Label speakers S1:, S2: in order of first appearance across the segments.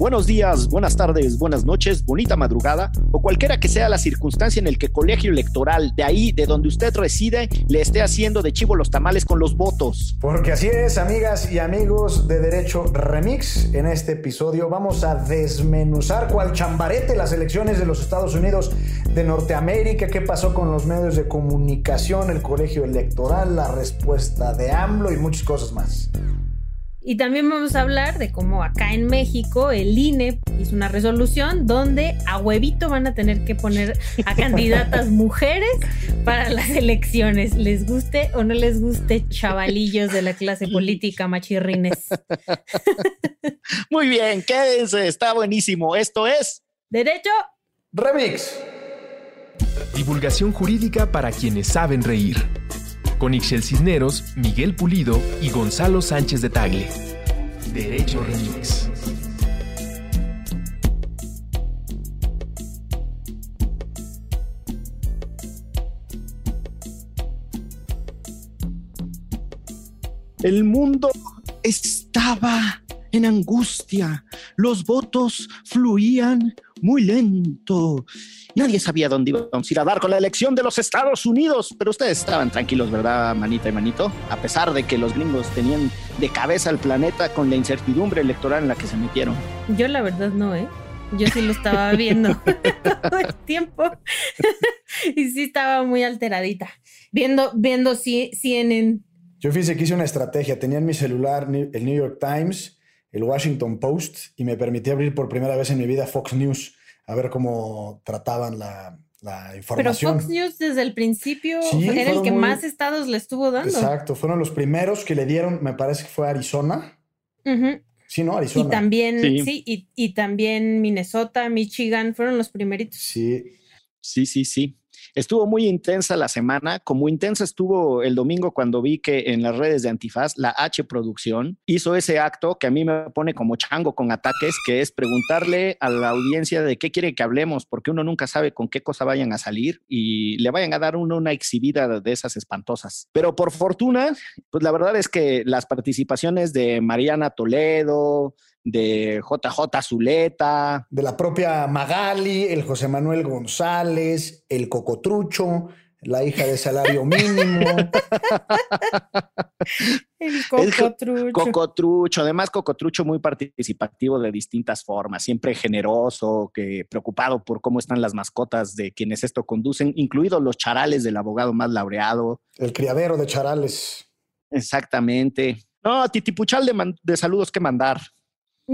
S1: Buenos días, buenas tardes, buenas noches, bonita madrugada o cualquiera que sea la circunstancia en el que el colegio electoral de ahí, de donde usted reside, le esté haciendo de chivo los tamales con los votos.
S2: Porque así es, amigas y amigos de Derecho Remix. En este episodio vamos a desmenuzar cual chambarete las elecciones de los Estados Unidos de Norteamérica, qué pasó con los medios de comunicación, el colegio electoral, la respuesta de AMLO y muchas cosas más.
S3: Y también vamos a hablar de cómo acá en México el INE hizo una resolución donde a huevito van a tener que poner a candidatas mujeres para las elecciones, les guste o no les guste, chavalillos de la clase política machirrines.
S1: Muy bien, quédense, está buenísimo. Esto es
S3: Derecho
S2: Remix.
S4: Divulgación jurídica para quienes saben reír con Ixel Cisneros, Miguel Pulido y Gonzalo Sánchez de Tagle. Derecho Remix.
S1: El mundo estaba en angustia, los votos fluían muy lento Nadie sabía dónde íbamos a ir a dar con la elección de los Estados Unidos, pero ustedes estaban tranquilos, ¿verdad, manita y manito? A pesar de que los gringos tenían de cabeza al planeta con la incertidumbre electoral en la que se metieron.
S3: Yo la verdad no, ¿eh? Yo sí lo estaba viendo todo el tiempo y sí estaba muy alteradita, viendo, viendo CNN.
S2: Yo fíjese que hice una estrategia, tenía en mi celular el New York Times, el Washington Post y me permití abrir por primera vez en mi vida Fox News a ver cómo trataban la, información.
S3: Pero Fox News desde el principio era el que más estados le estuvo dando.
S2: Exacto, fueron los primeros que le dieron, me parece que fue Arizona. Sí, ¿no? Arizona.
S3: Y también, sí, y, y, también Minnesota, Michigan, fueron los primeritos.
S2: Sí.
S1: Sí, sí, sí. Estuvo muy intensa la semana, como intensa estuvo el domingo cuando vi que en las redes de Antifaz, la H Producción hizo ese acto que a mí me pone como chango con ataques, que es preguntarle a la audiencia de qué quiere que hablemos, porque uno nunca sabe con qué cosa vayan a salir y le vayan a dar uno una exhibida de esas espantosas. Pero por fortuna, pues la verdad es que las participaciones de Mariana Toledo, de JJ Zuleta.
S2: De la propia Magali, el José Manuel González, el Cocotrucho, la hija de salario mínimo.
S3: el Cocotrucho.
S1: Cocotrucho, además Cocotrucho muy participativo de distintas formas, siempre generoso, que preocupado por cómo están las mascotas de quienes esto conducen, incluidos los charales del abogado más laureado.
S2: El criadero de charales.
S1: Exactamente. No, Titipuchal de, de saludos que mandar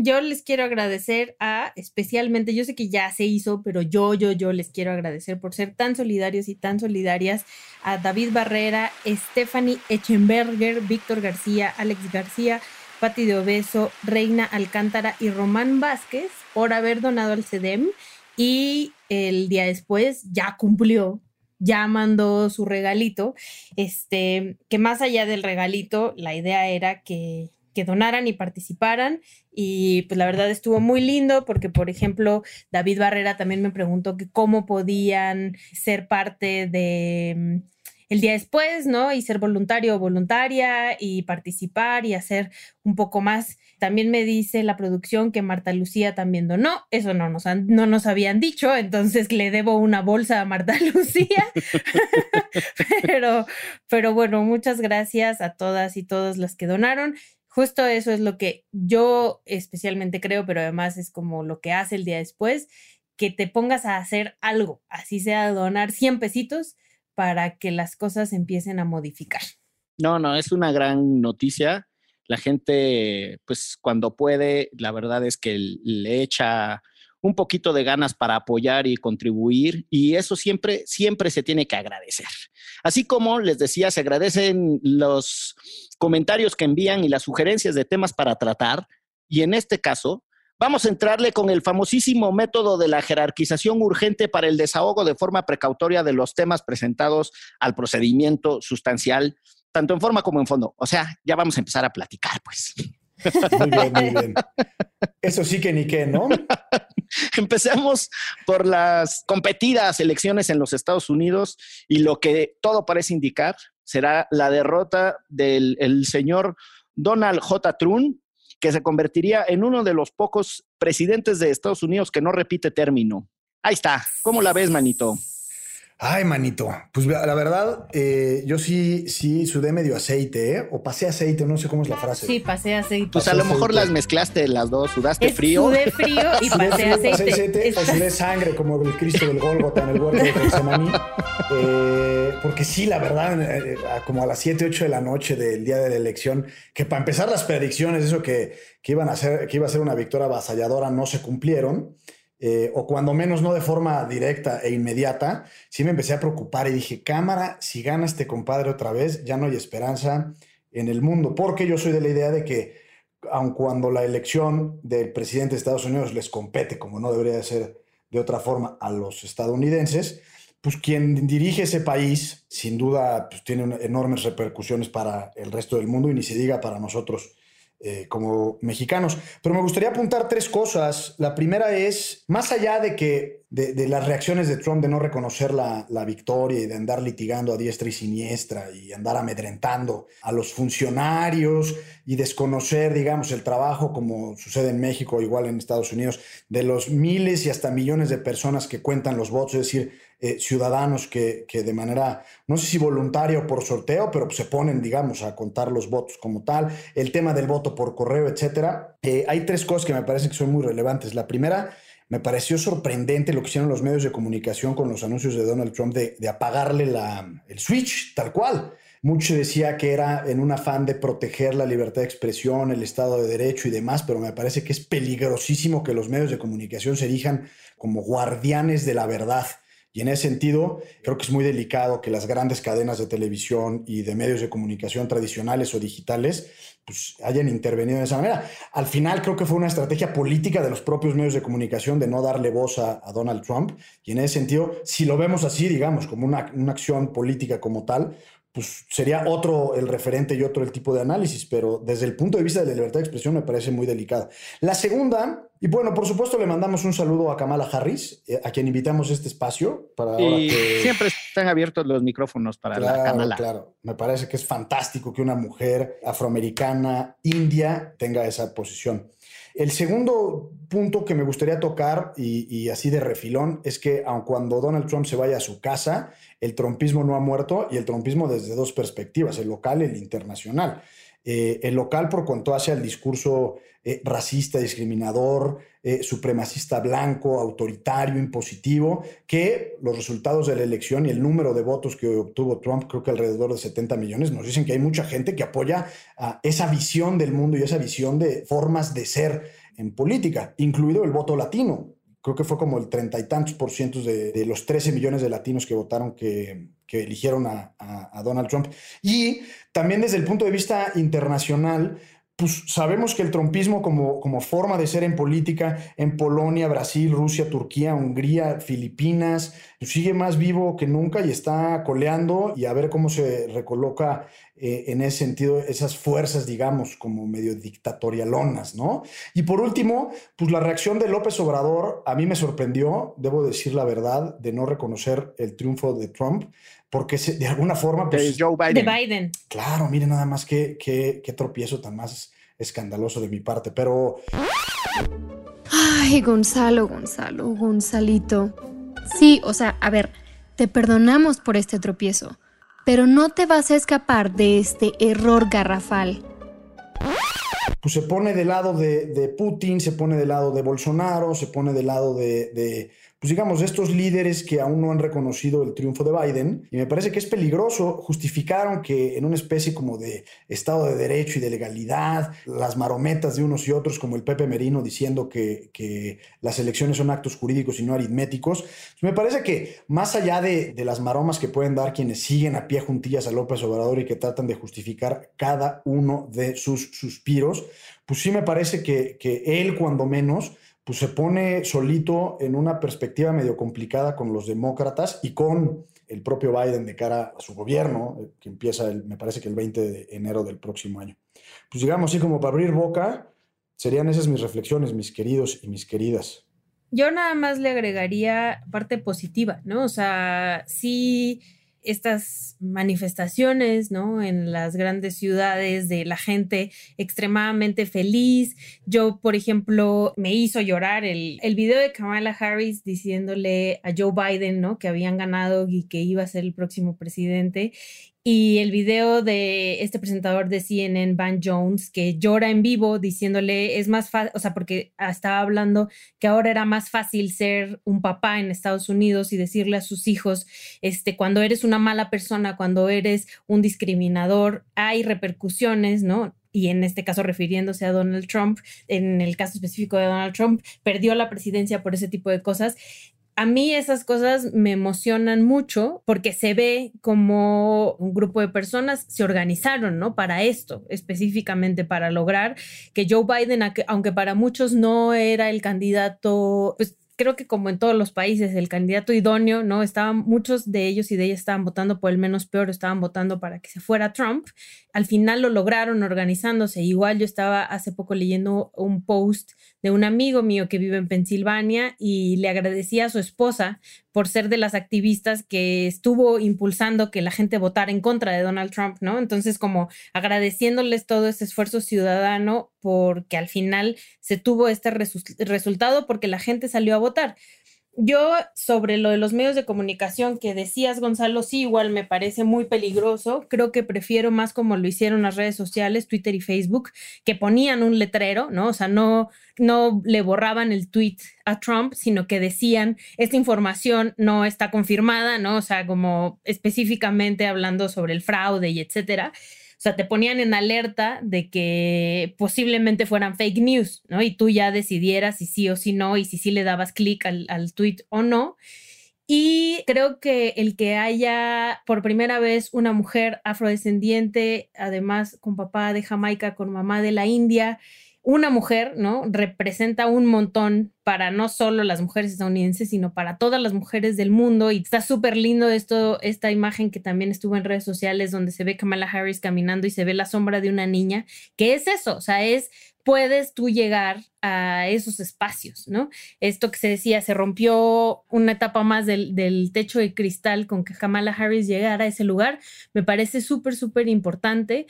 S3: yo les quiero agradecer a, especialmente, yo sé que ya se hizo, pero yo, yo, yo les quiero agradecer por ser tan solidarios y tan solidarias a David Barrera, Stephanie Echenberger, Víctor García, Alex García, Pati de Obeso, Reina Alcántara y Román Vázquez por haber donado al CEDEM y el día después ya cumplió ya mandó su regalito, este, que más allá del regalito, la idea era que que donaran y participaran. Y pues la verdad estuvo muy lindo porque, por ejemplo, David Barrera también me preguntó que cómo podían ser parte de mm, el día después, ¿no? Y ser voluntario o voluntaria y participar y hacer un poco más. También me dice la producción que Marta Lucía también donó. Eso no nos, no nos habían dicho, entonces le debo una bolsa a Marta Lucía. pero, pero bueno, muchas gracias a todas y todos las que donaron justo eso es lo que yo especialmente creo, pero además es como lo que hace el día después, que te pongas a hacer algo, así sea donar 100 pesitos para que las cosas empiecen a modificar.
S1: No, no, es una gran noticia. La gente, pues cuando puede, la verdad es que le echa un poquito de ganas para apoyar y contribuir y eso siempre, siempre se tiene que agradecer. Así como les decía, se agradecen los comentarios que envían y las sugerencias de temas para tratar y en este caso vamos a entrarle con el famosísimo método de la jerarquización urgente para el desahogo de forma precautoria de los temas presentados al procedimiento sustancial, tanto en forma como en fondo. O sea, ya vamos a empezar a platicar, pues.
S2: Muy bien, muy bien. Eso sí que ni qué, ¿no?
S1: Empecemos por las competidas elecciones en los Estados Unidos y lo que todo parece indicar será la derrota del señor Donald J. Trump, que se convertiría en uno de los pocos presidentes de Estados Unidos que no repite término. Ahí está. ¿Cómo la ves, manito?
S2: Ay, manito. Pues la verdad, eh, yo sí, sí sudé medio aceite, ¿eh? O pasé aceite, no sé cómo es la frase.
S3: Sí, pasé aceite.
S1: Pues a lo mejor las mezclaste las dos, sudaste frío.
S3: Sudé frío y pasé aceite.
S2: o sudé sangre como el Cristo del Golgota en el huerto de Getsemaní. Eh, porque sí, la verdad, eh, como a las 7, 8 de la noche del día de la elección, que para empezar las predicciones, eso que, que iban a ser, que iba a ser una victoria avasalladora, no se cumplieron. Eh, o cuando menos no de forma directa e inmediata, sí me empecé a preocupar y dije, cámara, si gana este compadre otra vez, ya no hay esperanza en el mundo, porque yo soy de la idea de que aun cuando la elección del presidente de Estados Unidos les compete, como no debería ser de otra forma, a los estadounidenses, pues quien dirige ese país, sin duda, pues tiene enormes repercusiones para el resto del mundo y ni se diga para nosotros eh, como mexicanos. Pero me gustaría apuntar tres cosas. La primera es, más allá de que de, las reacciones de Trump de no reconocer la, victoria y de andar litigando a diestra y siniestra y andar amedrentando a los funcionarios y desconocer, digamos, el trabajo como sucede en México, igual en Estados Unidos, de los miles y hasta millones de personas que cuentan los votos, es decir, eh, ciudadanos que, de manera, no sé si voluntaria o por sorteo, pero se ponen, digamos, a contar los votos como tal, el tema del voto por correo, etcétera. Eh, hay tres cosas que me parecen que son muy relevantes. La primera me pareció sorprendente lo que hicieron los medios de comunicación con los anuncios de Donald Trump de, apagarle la, el switch, tal cual. Mucho decía que era en un afán de proteger la libertad de expresión, el Estado de Derecho y demás, pero me parece que es peligrosísimo que los medios de comunicación se erijan como guardianes de la verdad. Y en ese sentido, creo que es muy delicado que las grandes cadenas de televisión y de medios de comunicación tradicionales o digitales pues, hayan intervenido de esa manera. Al final creo que fue una estrategia política de los propios medios de comunicación de no darle voz a, Donald Trump. Y en ese sentido, si lo vemos así, digamos, como una, una acción política como tal, pues sería otro el referente y otro el tipo de análisis, pero desde el punto de vista de la libertad de expresión me parece muy delicada. La segunda, y bueno, por supuesto le mandamos un saludo a Kamala Harris, eh, a quien invitamos a este espacio. Para
S1: y siempre están abiertos los micrófonos para la Kamala.
S2: Claro, me parece que es fantástico que una mujer afroamericana, india, tenga esa posición. El segundo punto que me gustaría tocar, y, así de refilón, es que aun cuando Donald Trump se vaya a su casa, el trumpismo no ha muerto y el trumpismo desde dos perspectivas, el local y el internacional. Eh, el local por cuanto hace al discurso eh, racista, discriminador, eh, supremacista blanco, autoritario, impositivo, que los resultados de la elección y el número de votos que obtuvo Trump, creo que alrededor de 70 millones, nos dicen que hay mucha gente que apoya a esa visión del mundo y esa visión de formas de ser en política, incluido el voto latino creo que fue como el treinta y tantos por ciento de, los 13 millones de latinos que votaron que, eligieron a, Donald Trump. Y también desde el punto de vista internacional, pues sabemos que el trumpismo como, como forma de ser en política en Polonia, Brasil, Rusia, Turquía, Hungría, Filipinas, sigue más vivo que nunca y está coleando y a ver cómo se recoloca eh, en ese sentido esas fuerzas, digamos, como medio dictatorialonas, ¿no? Y por último, pues la reacción de López Obrador a mí me sorprendió, debo decir la verdad, de no reconocer el triunfo de Trump, porque de alguna forma...
S1: Pues, de Joe Biden.
S3: De Biden.
S2: Claro, mire nada más qué, qué, qué tropiezo tan más escandaloso de mi parte, pero...
S5: Ay, Gonzalo, Gonzalo, Gonzalito. Sí, o sea, a ver, te perdonamos por este tropiezo, pero no te vas a escapar de este error garrafal.
S2: Pues se pone del lado de, Putin, se pone del lado de Bolsonaro, se pone del lado de pues digamos, estos líderes que aún no han reconocido el triunfo de Biden, y me parece que es peligroso, justificaron que en una especie como de Estado de Derecho y de legalidad, las marometas de unos y otros, como el Pepe Merino diciendo que, que las elecciones son actos jurídicos y no aritméticos, pues me parece que más allá de, de las maromas que pueden dar quienes siguen a pie juntillas a López Obrador y que tratan de justificar cada uno de sus suspiros, pues sí me parece que, que él, cuando menos, pues se pone solito en una perspectiva medio complicada con los demócratas y con el propio Biden de cara a su gobierno, eh, que empieza, me parece que el 20 de enero del próximo año. Pues digamos así como para abrir boca, serían esas mis reflexiones, mis queridos y mis queridas.
S3: Yo nada más le agregaría parte positiva, ¿no? O sea, sí estas manifestaciones, ¿no? En las grandes ciudades de la gente extremadamente feliz. Yo, por ejemplo, me hizo llorar el, el video de Kamala Harris diciéndole a Joe Biden, ¿no? Que habían ganado y que iba a ser el próximo presidente y el video de este presentador de CNN, Van Jones, que llora en vivo diciéndole es más fácil, o sea, porque estaba hablando que ahora era más fácil ser un papá en Estados Unidos y decirle a sus hijos, este, cuando eres una mala persona, cuando eres un discriminador, hay repercusiones, ¿no? y en este caso refiriéndose a Donald Trump, en el caso específico de Donald Trump, perdió la presidencia por ese tipo de cosas a mí esas cosas me emocionan mucho porque se ve como un grupo de personas se organizaron, ¿no? Para esto, específicamente para lograr que Joe Biden, aunque para muchos no era el candidato, pues creo que como en todos los países, el candidato idóneo, ¿no? Estaban, muchos de ellos y de ellas estaban votando por el menos peor, estaban votando para que se fuera Trump. Al final lo lograron organizándose. Igual yo estaba hace poco leyendo un post de un amigo mío que vive en Pensilvania y le agradecía a su esposa por ser de las activistas que estuvo impulsando que la gente votara en contra de Donald Trump, ¿no? Entonces, como agradeciéndoles todo ese esfuerzo ciudadano porque al final se tuvo este resultado porque la gente salió a votar. Yo sobre lo de los medios de comunicación que decías, Gonzalo, sí, igual me parece muy peligroso. Creo que prefiero más como lo hicieron las redes sociales, Twitter y Facebook, que ponían un letrero, ¿no? O sea, no, no le borraban el tweet a Trump, sino que decían, esta información no está confirmada, ¿no? O sea, como específicamente hablando sobre el fraude y etcétera. O sea, te ponían en alerta de que posiblemente fueran fake news, ¿no? Y tú ya decidieras si sí o si no y si sí le dabas clic al, al tweet o no. Y creo que el que haya por primera vez una mujer afrodescendiente, además con papá de Jamaica, con mamá de la India, una mujer, ¿no? Representa un montón para no solo las mujeres estadounidenses, sino para todas las mujeres del mundo. Y está súper lindo esto, esta imagen que también estuvo en redes sociales donde se ve Kamala Harris caminando y se ve la sombra de una niña, que es eso, o sea, es puedes tú llegar a esos espacios, ¿no? Esto que se decía, se rompió una etapa más del, del techo de cristal con que Kamala Harris llegara a ese lugar, me parece súper, súper importante.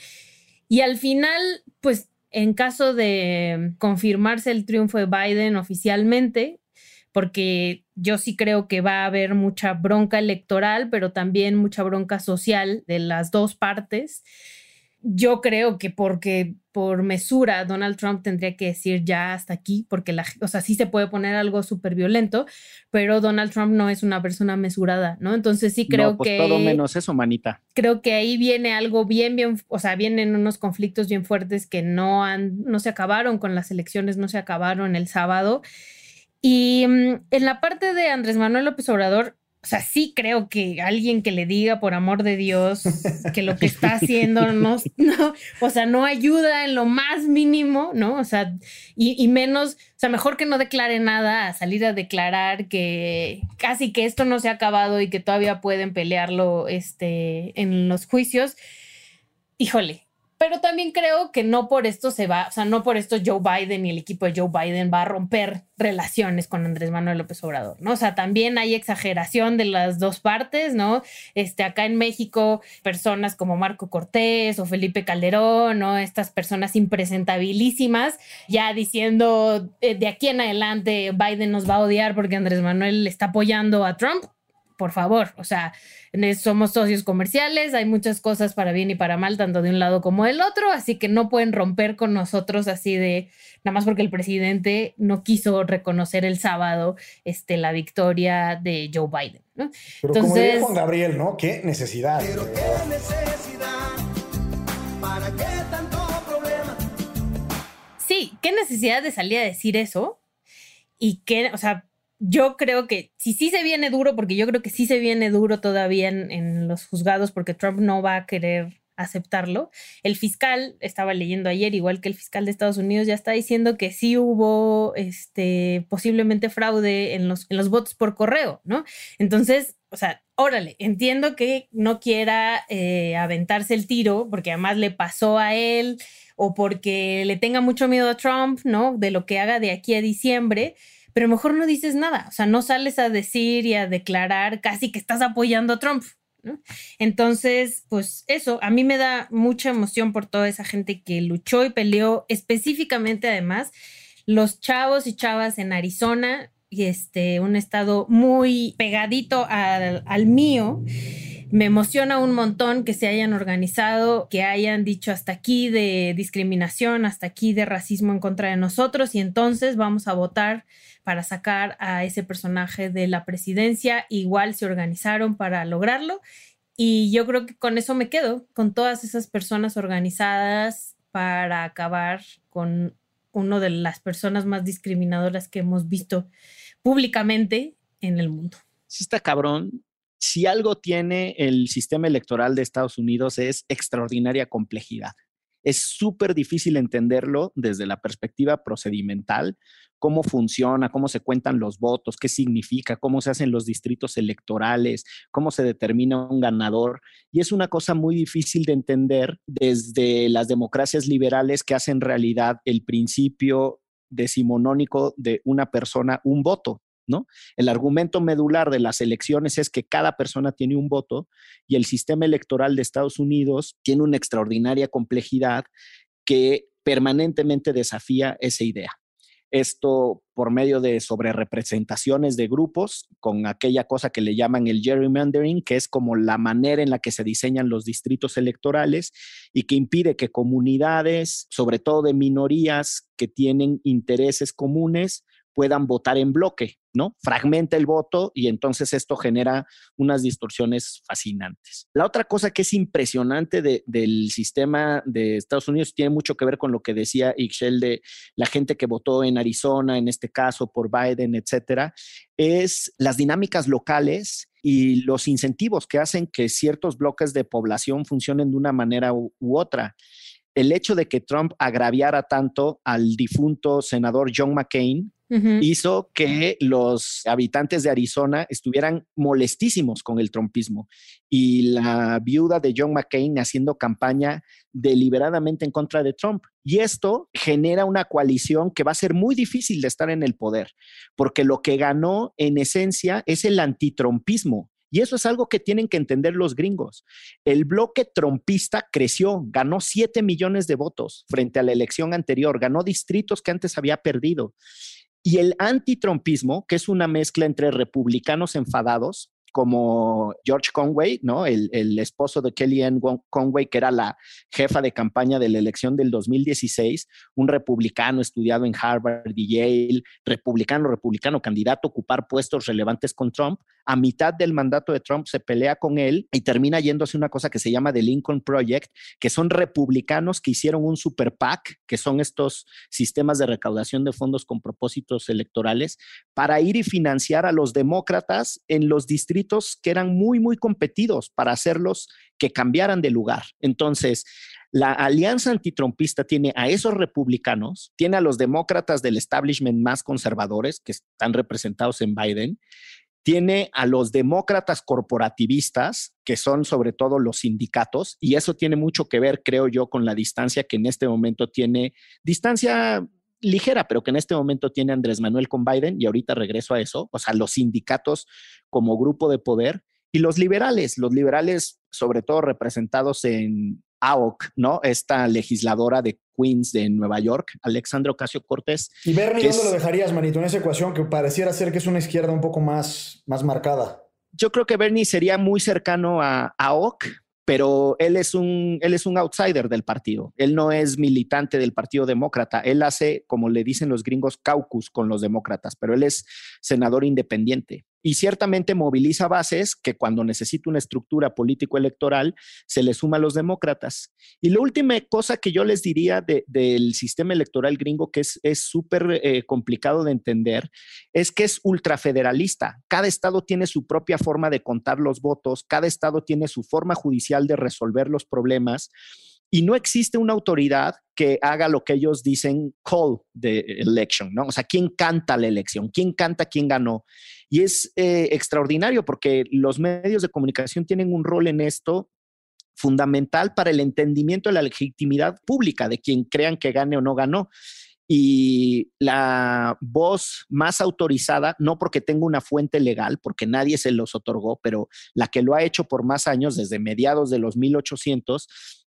S3: Y al final, pues en caso de confirmarse el triunfo de Biden oficialmente, porque yo sí creo que va a haber mucha bronca electoral, pero también mucha bronca social de las dos partes yo creo que porque por mesura Donald Trump tendría que decir ya hasta aquí, porque la, o sea, sí se puede poner algo súper violento, pero Donald Trump no es una persona mesurada, ¿no? Entonces sí creo no, pues que...
S1: Todo menos eso, manita.
S3: Creo que ahí viene algo bien, bien, o sea, vienen unos conflictos bien fuertes que no han, no se acabaron con las elecciones, no se acabaron el sábado. Y mm, en la parte de Andrés Manuel López Obrador, o sea, sí creo que alguien que le diga por amor de Dios que lo que está haciendo no, no o sea, no ayuda en lo más mínimo, ¿no? O sea, y, y, menos, o sea, mejor que no declare nada a salir a declarar que casi que esto no se ha acabado y que todavía pueden pelearlo este, en los juicios. Híjole, pero también creo que no por esto se va, o sea, no por esto Joe Biden y el equipo de Joe Biden va a romper relaciones con Andrés Manuel López Obrador, ¿no? O sea, también hay exageración de las dos partes, ¿no? Este, acá en México, personas como Marco Cortés o Felipe Calderón, ¿no? Estas personas impresentabilísimas, ya diciendo eh, de aquí en adelante Biden nos va a odiar porque Andrés Manuel está apoyando a Trump por favor, o sea, somos socios comerciales, hay muchas cosas para bien y para mal, tanto de un lado como del otro, así que no pueden romper con nosotros así de, nada más porque el presidente no quiso reconocer el sábado este, la victoria de Joe Biden. ¿no?
S2: Pero Entonces, como diría Juan Gabriel, ¿no? ¿Qué necesidad? Pero qué necesidad,
S3: ¿para qué tanto problema? Sí, qué necesidad de salir a decir eso y qué, o sea, yo creo que si sí se viene duro, porque yo creo que sí se viene duro todavía en, los juzgados, porque Trump no va a querer aceptarlo. El fiscal, estaba leyendo ayer, igual que el fiscal de Estados Unidos, ya está diciendo que sí hubo este, posiblemente fraude en los, en los votos por correo, ¿no? Entonces, o sea, órale, entiendo que no quiera eh, aventarse el tiro, porque además le pasó a él, o porque le tenga mucho miedo a Trump, ¿no? De lo que haga de aquí a diciembre pero mejor no dices nada, o sea, no sales a decir y a declarar casi que estás apoyando a Trump, Entonces, pues eso, a mí me da mucha emoción por toda esa gente que luchó y peleó, específicamente además, los chavos y chavas en Arizona, y este, un estado muy pegadito al, al mío. Me emociona un montón que se hayan organizado, que hayan dicho hasta aquí de discriminación, hasta aquí de racismo en contra de nosotros y entonces vamos a votar para sacar a ese personaje de la presidencia. Igual se organizaron para lograrlo y yo creo que con eso me quedo, con todas esas personas organizadas para acabar con una de las personas más discriminadoras que hemos visto públicamente en el mundo.
S1: Sí está cabrón si algo tiene el sistema electoral de Estados Unidos es extraordinaria complejidad. Es súper difícil entenderlo desde la perspectiva procedimental, cómo funciona, cómo se cuentan los votos, qué significa, cómo se hacen los distritos electorales, cómo se determina un ganador. Y es una cosa muy difícil de entender desde las democracias liberales que hacen realidad el principio decimonónico de una persona, un voto. El argumento medular de las elecciones es que cada persona tiene un voto y el sistema electoral de Estados Unidos tiene una extraordinaria complejidad que permanentemente desafía esa idea. Esto por medio de sobrerepresentaciones de grupos, con aquella cosa que le llaman el gerrymandering, que es como la manera en la que se diseñan los distritos electorales y que impide que comunidades, sobre todo de minorías que tienen intereses comunes, puedan votar en bloque, ¿no? Fragmenta el voto y entonces esto genera unas distorsiones fascinantes. La otra cosa que es impresionante del sistema de Estados Unidos tiene mucho que ver con lo que decía Ixchel de la gente que votó en Arizona, en este caso por Biden, etcétera, es las dinámicas locales y los incentivos que hacen que ciertos bloques de población funcionen de una manera u otra el hecho de que Trump agraviara tanto al difunto senador John McCain hizo que los habitantes de Arizona estuvieran molestísimos con el trumpismo y la viuda de John McCain haciendo campaña deliberadamente en contra de Trump. Y esto genera una coalición que va a ser muy difícil de estar en el poder, porque lo que ganó en esencia es el antitrumpismo. Y eso es algo que tienen que entender los gringos. El bloque trompista creció, ganó 7 millones de votos frente a la elección anterior, ganó distritos que antes había perdido. Y el antitrumpismo, que es una mezcla entre republicanos enfadados como George Conway, ¿no? El, esposo de Kellyanne Conway, que era la jefa de campaña de la elección del 2016, un republicano estudiado en Harvard y Yale, republicano, republicano, candidato a ocupar puestos relevantes con Trump. A mitad del mandato de Trump se pelea con él y termina yéndose una cosa que se llama The Lincoln Project, que son republicanos que hicieron un super PAC, que son estos sistemas de recaudación de fondos con propósitos electorales, para ir y financiar a los demócratas en los distritos que eran muy, muy competidos para hacerlos que cambiaran de lugar. Entonces, la alianza antitrumpista tiene a esos republicanos, tiene a los demócratas del establishment más conservadores que están representados en Biden, tiene a los demócratas corporativistas, que son sobre todo los sindicatos, y eso tiene mucho que ver, creo yo, con la distancia que en este momento tiene, distancia ligera, pero que en este momento tiene Andrés Manuel con Biden, y ahorita regreso a eso, o sea, los sindicatos como grupo de poder, y los liberales, los liberales sobre todo representados en AOC, ¿no? Esta legisladora de Queens de Nueva York, Alexandra Ocasio Cortés.
S2: ¿Y Bernie dónde lo dejarías, Manito, en esa ecuación que pareciera ser que es una izquierda un poco más, más marcada?
S1: Yo creo que Bernie sería muy cercano a AOC, pero él es un él es un outsider del partido. Él no es militante del Partido Demócrata. Él hace, como le dicen los gringos, caucus con los demócratas, pero él es senador independiente y ciertamente moviliza bases que cuando necesita una estructura político-electoral se le suma a los demócratas. Y la última cosa que yo les diría del sistema electoral gringo, que es súper eh, complicado de entender, es que es ultrafederalista. Cada estado tiene su propia forma de contar los votos, cada estado tiene su forma judicial de resolver los problemas y no existe una autoridad que haga lo que ellos dicen call the election, ¿no? O sea, ¿quién canta la elección? ¿Quién canta quién ganó? Y es eh, extraordinario porque los medios de comunicación tienen un rol en esto fundamental para el entendimiento de la legitimidad pública de quien crean que gane o no ganó. y la voz más autorizada, no porque tenga una fuente legal, porque nadie se los otorgó, pero la que lo ha hecho por más años, desde mediados de los 1800,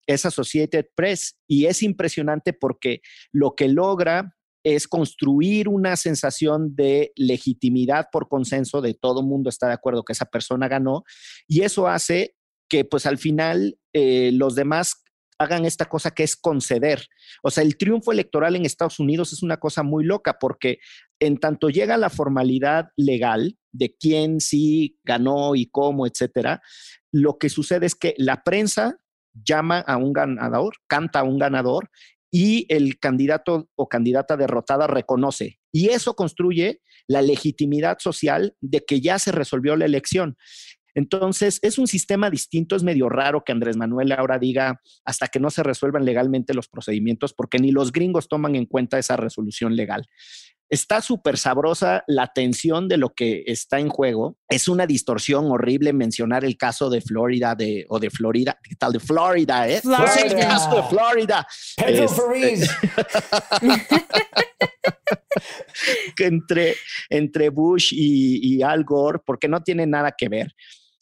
S1: es Associated Press. Y es impresionante porque lo que logra es construir una sensación de legitimidad por consenso de todo mundo está de acuerdo que esa persona ganó y eso hace que pues al final eh, los demás hagan esta cosa que es conceder. O sea, el triunfo electoral en Estados Unidos es una cosa muy loca porque en tanto llega la formalidad legal de quién sí ganó y cómo, etcétera, lo que sucede es que la prensa llama a un ganador, canta a un ganador y el candidato o candidata derrotada reconoce. Y eso construye la legitimidad social de que ya se resolvió la elección. Entonces, es un sistema distinto, es medio raro que Andrés Manuel ahora diga hasta que no se resuelvan legalmente los procedimientos, porque ni los gringos toman en cuenta esa resolución legal. Está súper sabrosa la tensión de lo que está en juego. Es una distorsión horrible mencionar el caso de Florida de, o de Florida. ¿Qué tal de Florida? Eh?
S3: Florida.
S1: el caso de Florida.
S2: Pedro
S1: Es-
S2: Ferriz.
S1: que entre, entre Bush y, y Al Gore, porque no tiene nada que ver.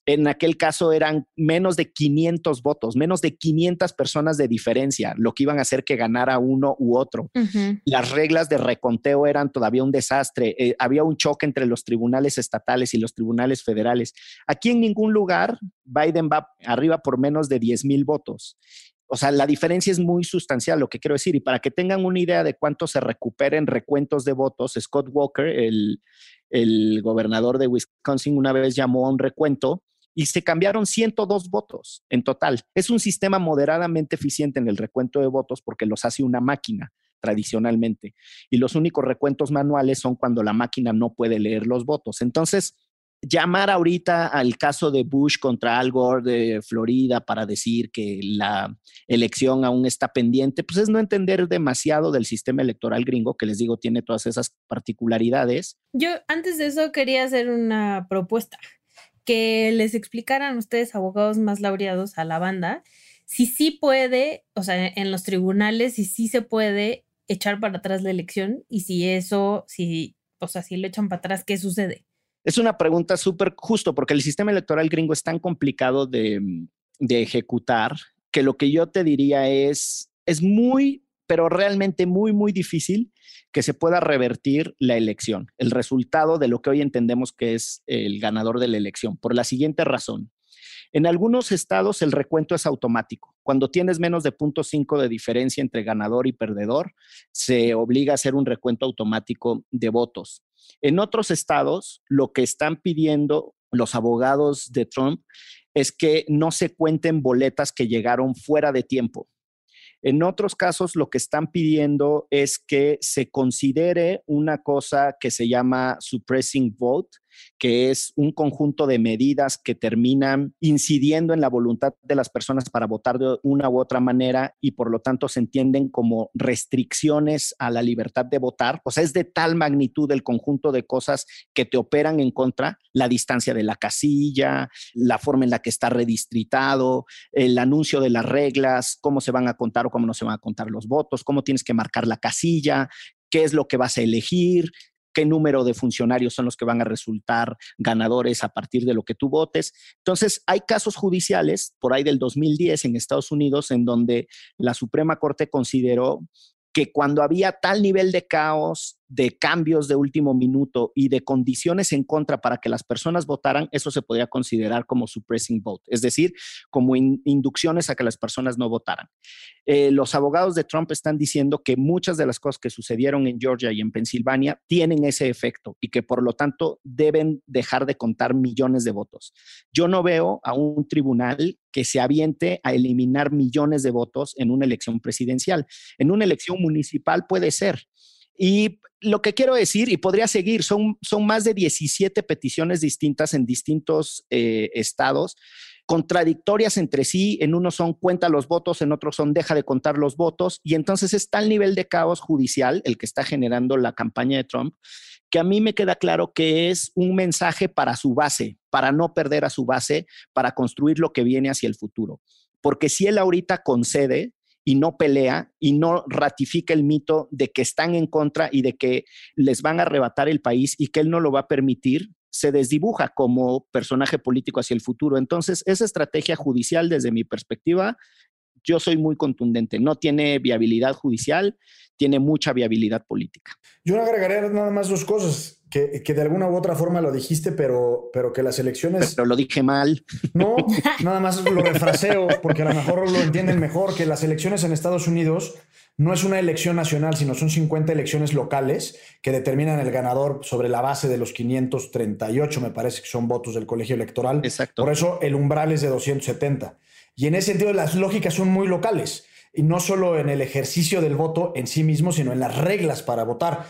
S1: En aquel caso eran menos de 500 votos, menos de 500 personas de diferencia, lo que iban a hacer que ganara uno u otro. Las reglas de reconteo eran todavía un desastre. Eh, había un choque entre los tribunales estatales y los tribunales federales. Aquí en ningún lugar Biden va arriba por menos de 10 mil votos. O sea, la diferencia es muy sustancial, lo que quiero decir. Y para que tengan una idea de cuánto se recuperen recuentos de votos, Scott Walker, el, el gobernador de Wisconsin, una vez llamó a un recuento y se cambiaron 102 votos en total. Es un sistema moderadamente eficiente en el recuento de votos porque los hace una máquina tradicionalmente. Y los únicos recuentos manuales son cuando la máquina no puede leer los votos. Entonces, llamar ahorita al caso de Bush contra Al Gore de Florida para decir que la elección aún está pendiente, pues es no entender demasiado del sistema electoral gringo, que les digo tiene todas esas particularidades.
S3: Yo antes de eso quería hacer una propuesta, que les explicaran ustedes, abogados más laureados a la banda, si sí puede, o sea, en los tribunales, si sí se puede echar para atrás la elección y si eso, si, o sea, si lo echan para atrás, ¿qué sucede?
S1: Es una pregunta súper justo porque el sistema electoral gringo es tan complicado de, de ejecutar que lo que yo te diría es, es muy, pero realmente muy, muy difícil que se pueda revertir la elección, el resultado de lo que hoy entendemos que es el ganador de la elección, por la siguiente razón. En algunos estados el recuento es automático. Cuando tienes menos de 0.5 de diferencia entre ganador y perdedor, se obliga a hacer un recuento automático de votos. En otros estados, lo que están pidiendo los abogados de Trump es que no se cuenten boletas que llegaron fuera de tiempo. En otros casos, lo que están pidiendo es que se considere una cosa que se llama suppressing vote, que es un conjunto de medidas que terminan incidiendo en la voluntad de las personas para votar de una u otra manera y por lo tanto se entienden como restricciones a la libertad de votar. O sea, es de tal magnitud el conjunto de cosas que te operan en contra, la distancia de la casilla, la forma en la que está redistritado, el anuncio de las reglas, cómo se van a contar o cómo no se van a contar los votos, cómo tienes que marcar la casilla, qué es lo que vas a elegir, qué número de funcionarios son los que van a resultar ganadores a partir de lo que tú votes. Entonces, hay casos judiciales por ahí del 2010 en Estados Unidos en donde la Suprema Corte consideró que cuando había tal nivel de caos, de cambios de último minuto y de condiciones en contra para que las personas votaran, eso se podría considerar como suppressing vote, es decir, como in inducciones a que las personas no votaran. Eh, los abogados de Trump están diciendo que muchas de las cosas que sucedieron en Georgia y en Pensilvania tienen ese efecto y que por lo tanto deben dejar de contar millones de votos. Yo no veo a un tribunal que se aviente a eliminar millones de votos en una elección presidencial. En una elección municipal puede ser. Y lo que quiero decir, y podría seguir, son, son más de 17 peticiones distintas en distintos eh, estados, contradictorias entre sí. En unos son cuenta los votos, en otros son deja de contar los votos. Y entonces es tal nivel de caos judicial el que está generando la campaña de Trump que a mí me queda claro que es un mensaje para su base, para no perder a su base, para construir lo que viene hacia el futuro. Porque si él ahorita concede, y no pelea y no ratifica el mito de que están en contra y de que les van a arrebatar el país y que él no lo va a permitir, se desdibuja como personaje político hacia el futuro. Entonces, esa estrategia judicial, desde mi perspectiva, yo soy muy contundente. No tiene viabilidad judicial, tiene mucha viabilidad política.
S2: Yo agregaría nada más dos cosas, que, que, de alguna u otra forma lo dijiste, pero, pero que las elecciones...
S1: Pero lo dije mal.
S2: No, nada más lo refraseo, porque a lo mejor lo entienden mejor, que las elecciones en Estados Unidos no es una elección nacional, sino son 50 elecciones locales que determinan el ganador sobre la base de los 538, me parece que son votos del colegio electoral.
S1: Exacto.
S2: Por eso el umbral es de 270. Y en ese sentido las lógicas son muy locales, y no solo en el ejercicio del voto en sí mismo, sino en las reglas para votar.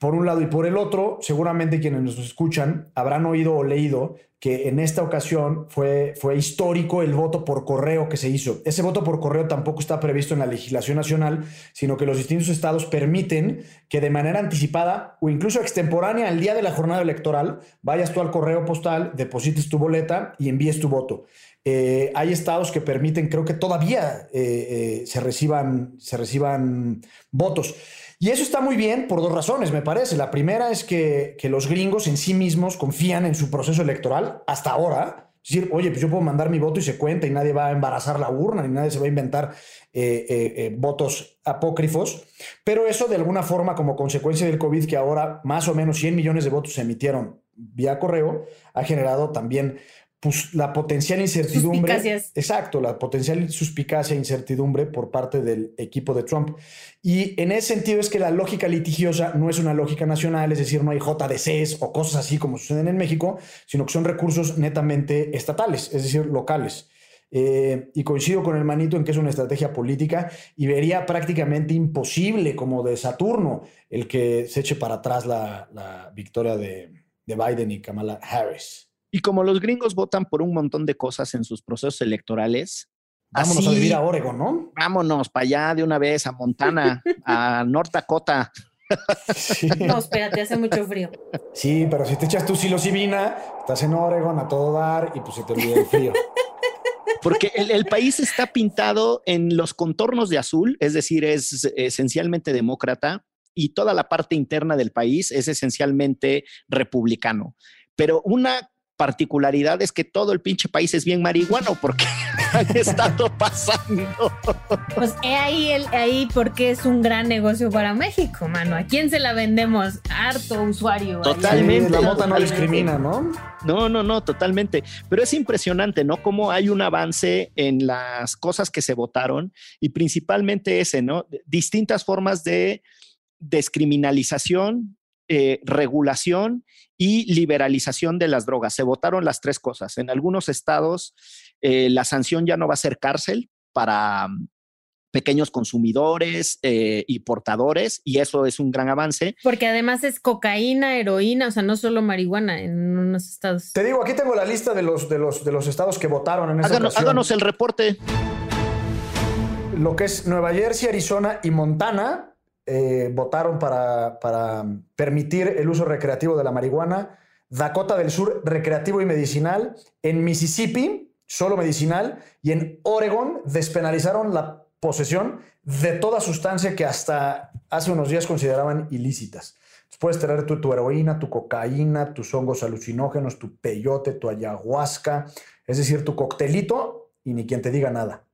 S2: Por un lado y por el otro, seguramente quienes nos escuchan habrán oído o leído que en esta ocasión fue, fue histórico el voto por correo que se hizo. Ese voto por correo tampoco está previsto en la legislación nacional, sino que los distintos estados permiten que de manera anticipada o incluso extemporánea al día de la jornada electoral vayas tú al correo postal, deposites tu boleta y envíes tu voto. Eh, hay estados que permiten, creo que todavía eh, eh, se, reciban, se reciban votos. Y eso está muy bien por dos razones, me parece. La primera es que, los gringos en sí mismos confían en su proceso electoral hasta ahora. Es decir, oye, pues yo puedo mandar mi voto y se cuenta y nadie va a embarazar la urna ni nadie se va a inventar votos apócrifos. Pero eso de alguna forma, como consecuencia del COVID, que ahora más o menos 100 millones de votos se emitieron vía correo, ha generado también pues, la potencial incertidumbre. Exacto, la potencial suspicacia e incertidumbre por parte del equipo de Trump. Y en ese sentido es que la lógica litigiosa no es una lógica nacional, es decir, no hay JDCs o cosas así como suceden en México, sino que son recursos netamente estatales, es decir, locales. Eh, y coincido con el manito en que es una estrategia política y vería prácticamente imposible como de Saturno el que se eche para atrás la, victoria de Biden y Kamala Harris.
S1: Y como los gringos votan por un montón de cosas en sus procesos electorales,
S2: Vámonos a vivir a Oregon, ¿no?
S1: Vámonos para allá de una vez, a Montana, a North Dakota.
S3: No, espérate, hace mucho frío.
S2: Sí, pero si te echas tu psilocibina, estás en Oregon a todo dar y pues se te olvida el frío.
S1: Porque el, el, país está pintado en los contornos de azul, es decir, es esencialmente demócrata y toda la parte interna del país es esencialmente republicano. Pero una particularidad es que todo el pinche país es bien marihuano porque han estado pasando.
S3: Pues he ahí, el, ahí porque es un gran negocio para México, mano. ¿A quién se la vendemos? Harto usuario.
S1: Totalmente.
S2: la mota no discrimina, ¿no?
S1: No, no, no, totalmente. Pero es impresionante, ¿no? Cómo hay un avance en las cosas que se votaron y principalmente ese, ¿no? Distintas formas de descriminalización, eh, regulación y liberalización de las drogas. Se votaron las tres cosas. En algunos estados eh, la sanción ya no va a ser cárcel para mm, pequeños consumidores eh, y portadores, y eso es un gran avance.
S3: Porque además es cocaína, heroína, o sea, no solo marihuana en unos estados.
S2: Te digo, aquí tengo la lista de los, de los, de los estados que votaron en esa
S1: háganos, háganos el reporte.
S2: Lo que es Nueva Jersey, Arizona y Montana eh, votaron para, permitir el uso recreativo de la marihuana. Dakota del Sur, recreativo y medicinal. En Mississippi, solo medicinal. Y en Oregon, despenalizaron la posesión de toda sustancia que hasta hace unos días consideraban ilícitas. puedes tener tu, tu, heroína, tu cocaína, tus hongos alucinógenos, tu peyote, tu ayahuasca, es decir, tu coctelito y ni quien te diga nada.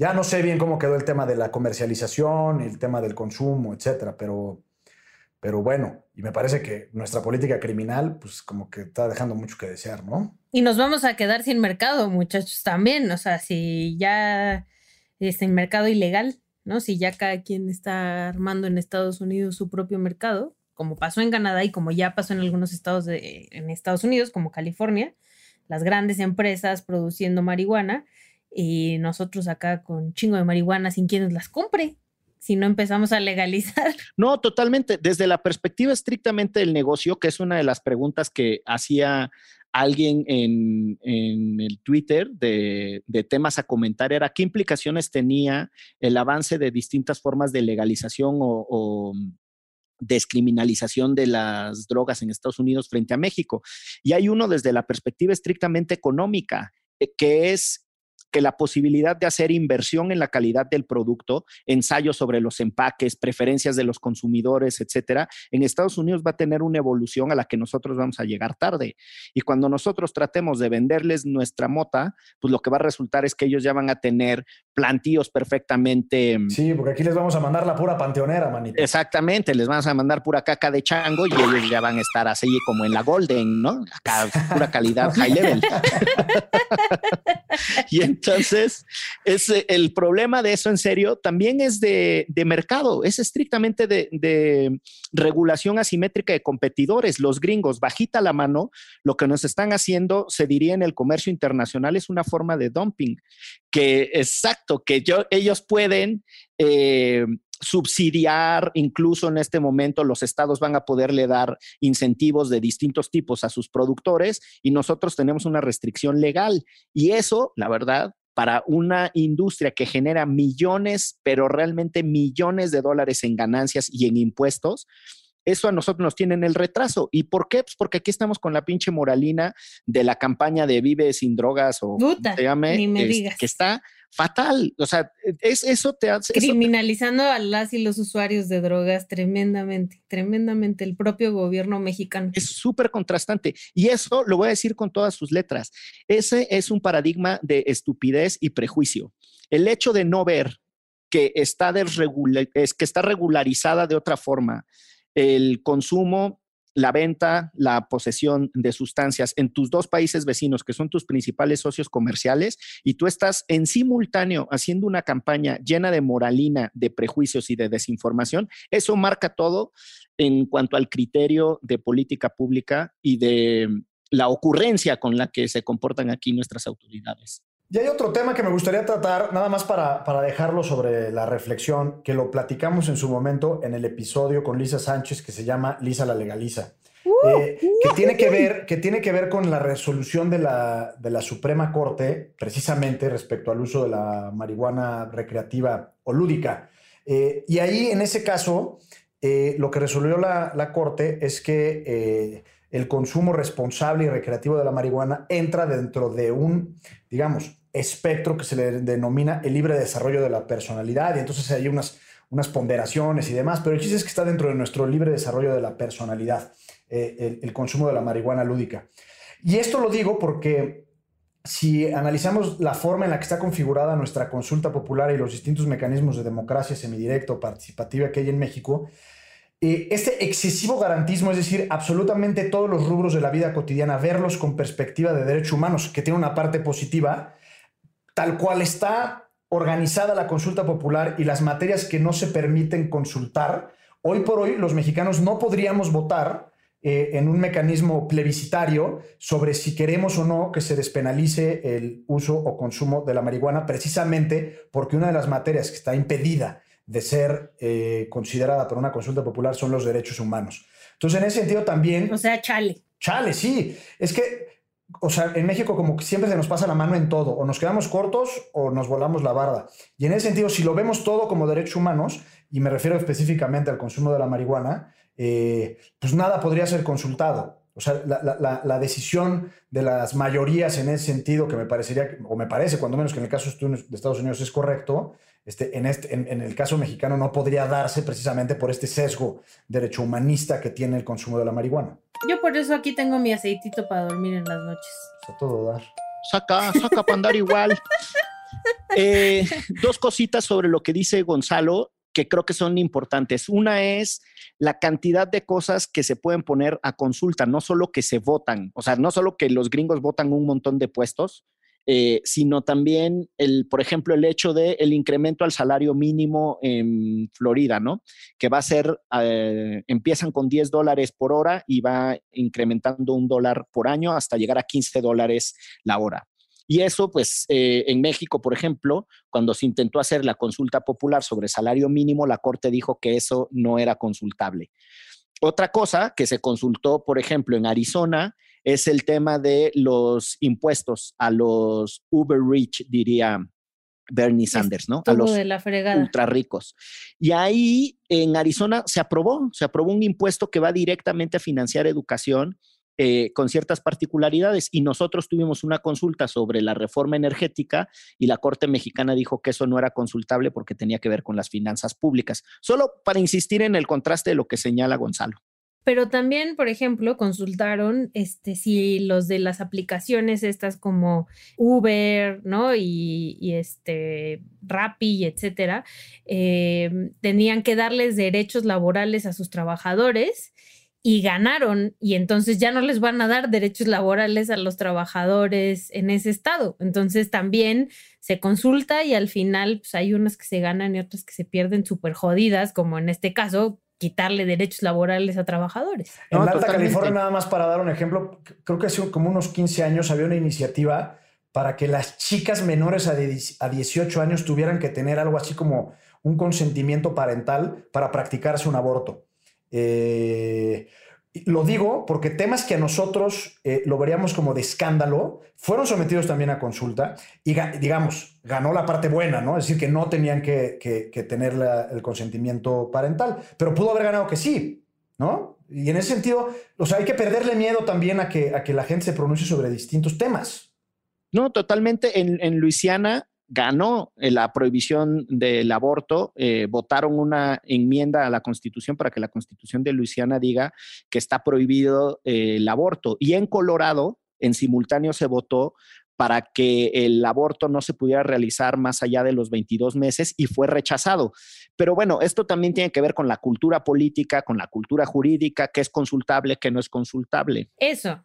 S2: Ya no sé bien cómo quedó el tema de la comercialización, el tema del consumo, etcétera, pero, pero bueno, y me parece que nuestra política criminal, pues como que está dejando mucho que desear, ¿no?
S3: Y nos vamos a quedar sin mercado, muchachos, también. O sea, si ya es en mercado ilegal, ¿no? Si ya cada quien está armando en Estados Unidos su propio mercado, como pasó en Canadá y como ya pasó en algunos estados de, en Estados Unidos, como California, las grandes empresas produciendo marihuana y nosotros acá con chingo de marihuana sin quien nos las compre si no empezamos a legalizar.
S1: No, totalmente. Desde la perspectiva estrictamente del negocio, que es una de las preguntas que hacía alguien en, el Twitter de, temas a comentar, era qué implicaciones tenía el avance de distintas formas de legalización o, o descriminalización de las drogas en Estados Unidos frente a México. Y hay uno desde la perspectiva estrictamente económica, eh, que es que la posibilidad de hacer inversión en la calidad del producto, ensayos sobre los empaques, preferencias de los consumidores, etcétera, en Estados Unidos va a tener una evolución a la que nosotros vamos a llegar tarde. Y cuando nosotros tratemos de venderles nuestra mota, pues lo que va a resultar es que ellos ya van a tener plantíos perfectamente.
S2: Mm, sí, porque aquí les vamos a mandar la pura panteonera, manito.
S1: Exactamente, les vamos a mandar pura caca de chango y ellos ya van a estar así como en la Golden, ¿no? Acá, pura calidad high level. y entonces, es, el problema de eso en serio también es de, mercado, es estrictamente de, de, regulación asimétrica de competidores. Los gringos, bajita la mano, lo que nos están haciendo, se diría en el comercio internacional, es una forma de dumping, que exacto, que ellos pueden... Eh, subsidiar, incluso en este momento los estados van a poderle dar incentivos de distintos tipos a sus productores y nosotros tenemos una restricción legal. Y eso, la verdad, para una industria que genera millones, pero realmente millones de dólares en ganancias y en impuestos, eso a nosotros nos tiene en el retraso. ¿Y por qué? Pues porque aquí estamos con la pinche moralina de la campaña de Vive sin drogas o
S3: se llame,
S1: que está fatal. O sea, es, eso te hace.
S3: Criminalizando a las y los usuarios de drogas tremendamente, tremendamente, el propio gobierno mexicano.
S1: Es súper contrastante. Y eso lo voy a decir con todas sus letras. Ese es un paradigma de estupidez y prejuicio. El hecho de no ver que está, es, que está regularizada de otra forma el consumo la venta, la posesión de sustancias en tus dos países vecinos, que son tus principales socios comerciales, y tú estás en simultáneo haciendo una campaña llena de moralina, de prejuicios y de desinformación, eso marca todo en cuanto al criterio de política pública y de la ocurrencia con la que se comportan aquí nuestras autoridades.
S2: Y hay otro tema que me gustaría tratar, nada más para, para, dejarlo sobre la reflexión, que lo platicamos en su momento en el episodio con Lisa Sánchez que se llama Lisa la legaliza, uh, eh, que, uh, tiene que, ver, que tiene que ver con la resolución de la, de la Suprema Corte, precisamente respecto al uso de la marihuana recreativa o lúdica. Eh, y ahí, en ese caso, eh, lo que resolvió la, la Corte es que el consumo responsable y recreativo de la marihuana entra dentro de un, digamos, espectro que se le denomina el libre desarrollo de la personalidad y entonces hay unas, ponderaciones y demás, pero el chiste es que está dentro de nuestro libre desarrollo de la personalidad, eh, el, consumo de la marihuana lúdica. Y esto lo digo porque si analizamos la forma en la que está configurada nuestra consulta popular y los distintos mecanismos de democracia semidirecta o participativa que hay en México, eh, este excesivo garantismo, es decir, absolutamente todos los rubros de la vida cotidiana, verlos con perspectiva de derechos humanos, que tiene una parte positiva, tal cual está organizada la consulta popular y las materias que no se permiten consultar, hoy por hoy los mexicanos no podríamos votar eh, en un mecanismo plebiscitario sobre si queremos o no que se despenalice el uso o consumo de la marihuana, precisamente porque una de las materias que está impedida de ser eh, considerada por una consulta popular son los derechos humanos. Entonces, en ese sentido también...
S3: O sea, chale.
S2: Chale, sí. Es que o sea, en México como siempre se nos pasa la mano en todo, o nos quedamos cortos o nos volamos la barda. Y en ese sentido, si lo vemos todo como derechos humanos, y me refiero específicamente al consumo de la marihuana, eh, pues nada podría ser consultado. O sea, la, decisión de las mayorías en ese sentido, que me parecería, o me parece cuando menos que en el caso de Estados Unidos es correcto, este, en, este, en, el caso mexicano no podría darse precisamente por este sesgo derecho humanista que tiene el consumo de la marihuana.
S3: Yo por eso aquí tengo mi aceitito para dormir en las noches.
S2: A todo dar.
S1: Saca, saca para andar igual. Eh, dos cositas sobre lo que dice Gonzalo que creo que son importantes. Una es la cantidad de cosas que se pueden poner a consulta, no solo que se votan, o sea, no solo que los gringos votan un montón de puestos, eh, sino también, el, por ejemplo, el hecho de el incremento al salario mínimo en Florida, ¿no? Que va a ser, eh, empiezan con 10 dólares por hora y va incrementando un dólar por año hasta llegar a 15 dólares la hora. Y eso, pues, eh, en México, por ejemplo, cuando se intentó hacer la consulta popular sobre salario mínimo, la Corte dijo que eso no era consultable. Otra cosa que se consultó, por ejemplo, en Arizona, es el tema de los impuestos a los uber rich, diría Bernie Sanders, ¿no?
S3: a
S1: los
S3: de la
S1: ultra ricos. Y ahí en Arizona se aprobó, se aprobó un impuesto que va directamente a financiar educación eh, con ciertas particularidades. Y nosotros tuvimos una consulta sobre la reforma energética y la Corte Mexicana dijo que eso no era consultable porque tenía que ver con las finanzas públicas. Solo para insistir en el contraste de lo que señala Gonzalo.
S3: Pero también, por ejemplo, consultaron este, si los de las aplicaciones estas como Uber, ¿no? Y, este Rappi, etcétera, eh, tenían que darles derechos laborales a sus trabajadores y ganaron y entonces ya no les van a dar derechos laborales a los trabajadores en ese estado. Entonces también se consulta y al final pues, hay unas que se ganan y otras que se pierden súper jodidas, como en este caso quitarle derechos laborales a trabajadores.
S2: En Alta California, nada más para dar un ejemplo, creo que hace como unos 15 años había una iniciativa para que las chicas menores a 18 años tuvieran que tener algo así como un consentimiento parental para practicarse un aborto. Eh, lo digo porque temas que a nosotros eh, lo veríamos como de escándalo fueron sometidos también a consulta y, digamos, ganó la parte buena, ¿no? Es decir, que no tenían que, tener el consentimiento parental, pero pudo haber ganado que sí, ¿no? Y en ese sentido, o sea, hay que perderle miedo también a que, a que la gente se pronuncie sobre distintos temas.
S1: No, totalmente. En, en Luisiana ganó eh, la prohibición del aborto, eh, votaron una enmienda a la constitución para que la constitución de Luisiana diga que está prohibido eh, el aborto. Y en Colorado, en simultáneo, se votó para que el aborto no se pudiera realizar más allá de los 22 meses y fue rechazado. Pero bueno, esto también tiene que ver con la cultura política, con la cultura jurídica, qué es consultable, qué no es consultable.
S3: Eso,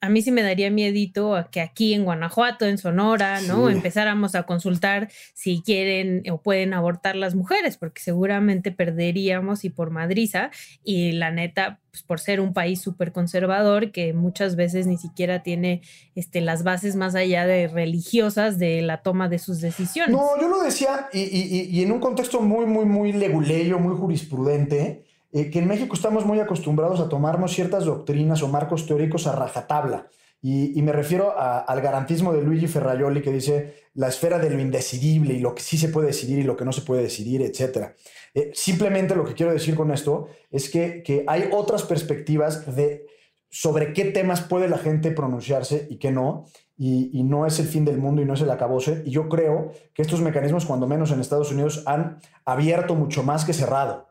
S3: a mí sí me daría miedito a que aquí en Guanajuato, en Sonora, ¿no? Empezáramos a consultar si quieren o pueden abortar las mujeres, porque seguramente perderíamos y por madriza. Y la neta, pues por ser un país súper conservador que muchas veces ni siquiera tiene este, las bases más allá de religiosas de la toma de sus decisiones.
S2: No, yo lo decía y, y en un contexto muy, muy, muy leguleyo, muy jurisprudente eh, que en México estamos muy acostumbrados a tomarnos ciertas doctrinas o marcos teóricos a rajatabla. Y, me refiero al garantismo de Luigi Ferraioli que dice la esfera de lo indecidible y lo que sí se puede decidir y lo que no se puede decidir, etc. Eh, simplemente lo que quiero decir con esto es que, hay otras perspectivas de sobre qué temas puede la gente pronunciarse y qué no. Y, y, no es el fin del mundo y no es el acabose. Y yo creo que estos mecanismos, cuando menos en Estados Unidos, han abierto mucho más que cerrado.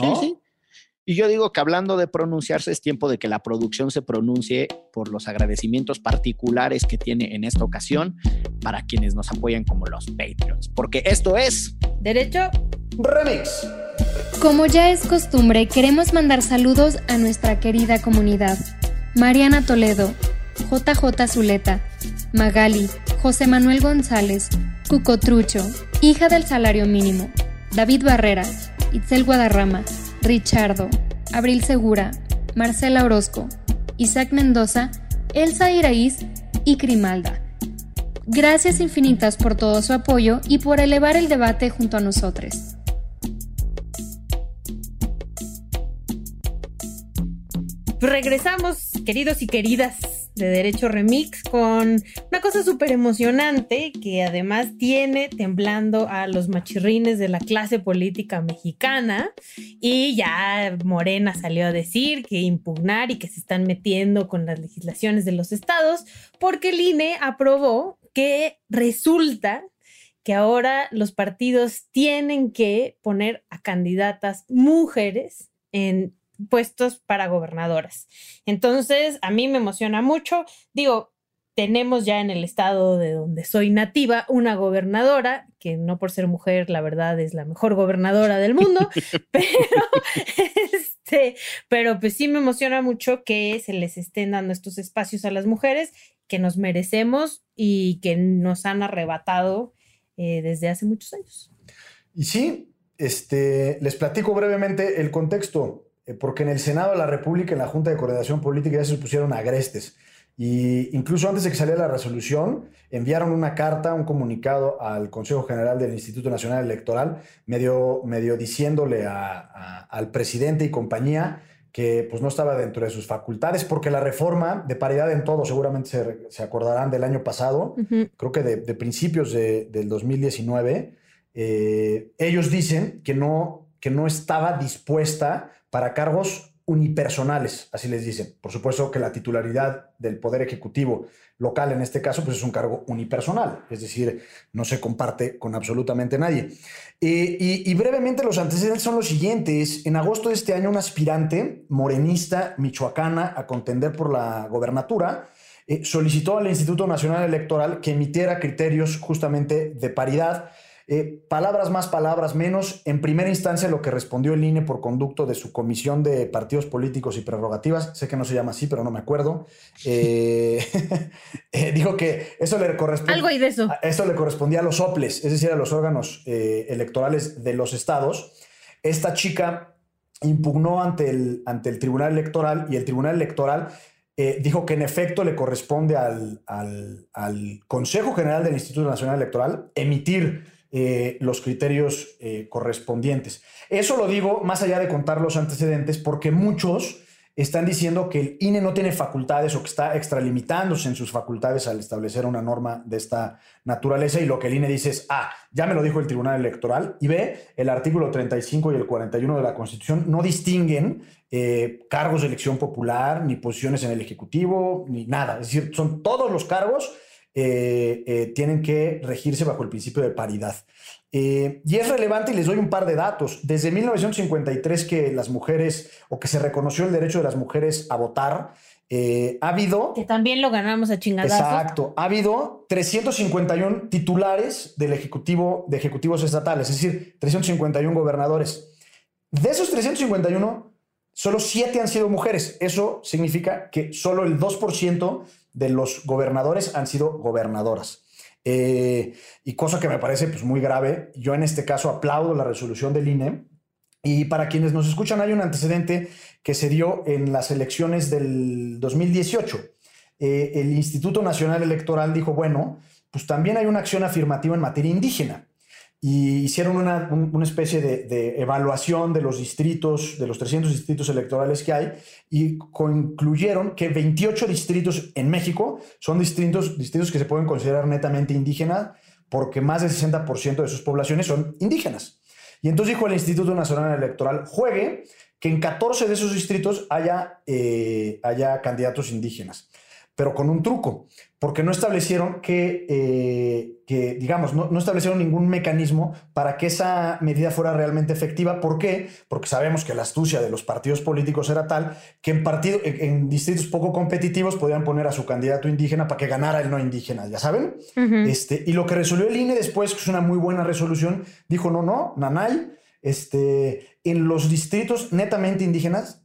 S1: Sí, sí. Y yo digo que hablando de pronunciarse, es tiempo de que la producción se pronuncie por los agradecimientos particulares que tiene en esta ocasión para quienes nos apoyan como los Patreons. Porque esto es
S3: Derecho
S2: Remix.
S5: Como ya es costumbre, queremos mandar saludos a nuestra querida comunidad. Mariana Toledo, JJ Zuleta, Magali, José Manuel González, Cuco Trucho, hija del salario mínimo, David Barrera, Itzel Guadarrama, Richardo, Abril Segura, Marcela Orozco, Isaac Mendoza, Elsa Iraíz y Crimalda. Gracias infinitas por todo su apoyo y por elevar el debate junto a nosotros.
S3: Regresamos, queridos y queridas de Derecho Remix con una cosa súper emocionante que además tiene temblando a los machirrines de la clase política mexicana. Y ya Morena salió a decir que impugnar y que se están metiendo con las legislaciones de los estados porque el INE aprobó que resulta que ahora los partidos tienen que poner a candidatas mujeres en puestos para gobernadoras. Entonces, a mí me emociona mucho. Digo, tenemos ya en el estado de donde soy nativa una gobernadora, que no por ser mujer, la verdad es la mejor gobernadora del mundo, pero, este, pero pues sí me emociona mucho que se les estén dando estos espacios a las mujeres que nos merecemos y que nos han arrebatado eh, desde hace muchos años.
S2: Y sí, este, les platico brevemente el contexto. Eh, porque en el Senado de la República, en la Junta de Coordinación Política, ya se pusieron agrestes. Y incluso antes de que saliera la resolución, enviaron una carta, un comunicado al Consejo General del Instituto Nacional Electoral, medio, medio diciéndole al presidente y compañía que pues, no estaba dentro de sus facultades, porque la reforma de paridad en todo, seguramente se, acordarán del año pasado, creo que de, principios del 2019, eh, ellos dicen que no, que no estaba dispuesta para cargos unipersonales, así les dicen. Por supuesto que la titularidad del Poder Ejecutivo local, en este caso, pues es un cargo unipersonal, es decir, no se comparte con absolutamente nadie. Eh, y, brevemente los antecedentes son los siguientes. En agosto de este año, un aspirante morenista michoacana a contender por la gobernatura eh, solicitó al Instituto Nacional Electoral que emitiera criterios justamente de paridad eh, palabras más, palabras menos. En primera instancia, lo que respondió el INE por conducto de su comisión de partidos políticos y prerrogativas, sé que no se llama así, pero no me acuerdo, eh, eh, dijo que eso le corresponde.
S3: Algo y de eso.
S2: Eso le correspondía a los OPLES, es decir, a los órganos electorales de los estados. Esta chica impugnó ante el, ante el Tribunal Electoral y el Tribunal Electoral dijo que en efecto le corresponde al, al, Consejo General del Instituto Nacional Electoral emitir eh, los criterios eh, correspondientes. Eso lo digo más allá de contar los antecedentes, porque muchos están diciendo que el INE no tiene facultades o que está extralimitándose en sus facultades al establecer una norma de esta naturaleza y lo que el INE dice es, ah, ya me lo dijo el Tribunal Electoral y ve, el artículo 35 y el 41 de la Constitución no distinguen eh, cargos de elección popular, ni posiciones en el Ejecutivo, ni nada. Es decir, son todos los cargos eh, eh, tienen que regirse bajo el principio de paridad. Eh, y es relevante y les doy un par de datos. Desde 1953 que las mujeres, o que se reconoció el derecho de las mujeres a votar, ha habido...
S3: Que también lo ganamos a chingadazos.
S2: Exacto. Ha habido 351 titulares del Ejecutivo, de Ejecutivos Estatales, es decir, 351 gobernadores. De esos 351, solo 7 han sido mujeres. Eso significa que solo el 2% de los gobernadores han sido gobernadoras. Eh, y cosa que me parece pues, muy grave. Yo en este caso aplaudo la resolución del INE. Y para quienes nos escuchan, hay un antecedente que se dio en las elecciones del 2018. Eh, el Instituto Nacional Electoral dijo, bueno, pues también hay una acción afirmativa en materia indígena y hicieron una, especie de, evaluación de los distritos, de los 300 distritos electorales que hay, y concluyeron que 28 distritos en México son distritos, distritos que se pueden considerar netamente indígenas, porque más del 60% de sus poblaciones son indígenas. Y entonces dijo el Instituto Nacional Electoral, juegue que en 14 de esos distritos haya, eh, haya candidatos indígenas pero con un truco, porque no establecieron que, eh, que digamos, no, establecieron ningún mecanismo para que esa medida fuera realmente efectiva. ¿Por qué? Porque sabemos que la astucia de los partidos políticos era tal que en, partido, en, distritos poco competitivos podían poner a su candidato indígena para que ganara el no indígena, ¿ya saben? este, y lo que resolvió el INE después, que es una muy buena resolución, dijo, no, no, Nanay, este, en los distritos netamente indígenas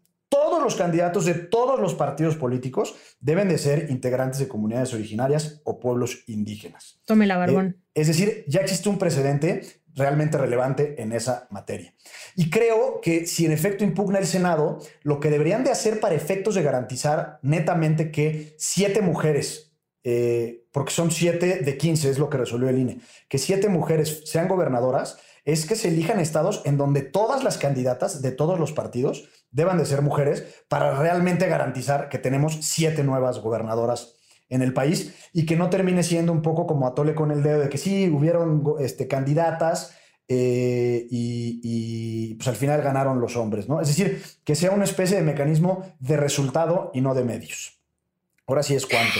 S2: los candidatos de todos los partidos políticos deben de ser integrantes de comunidades originarias o pueblos indígenas.
S3: Tome la barbón.
S2: Eh, es decir, ya existe un precedente realmente relevante en esa materia. Y creo que si en efecto impugna el Senado, lo que deberían de hacer para efectos de garantizar netamente que siete mujeres, eh, porque son siete de 15, es lo que resolvió el INE, que siete mujeres sean gobernadoras, es que se elijan estados en donde todas las candidatas de todos los partidos deban de ser mujeres para realmente garantizar que tenemos siete nuevas gobernadoras en el país y que no termine siendo un poco como atole con el dedo de que sí, hubieron este, candidatas eh, y, y, pues al final ganaron los hombres, ¿no? Es decir, que sea una especie de mecanismo de resultado y no de medios. Ahora sí es cuánto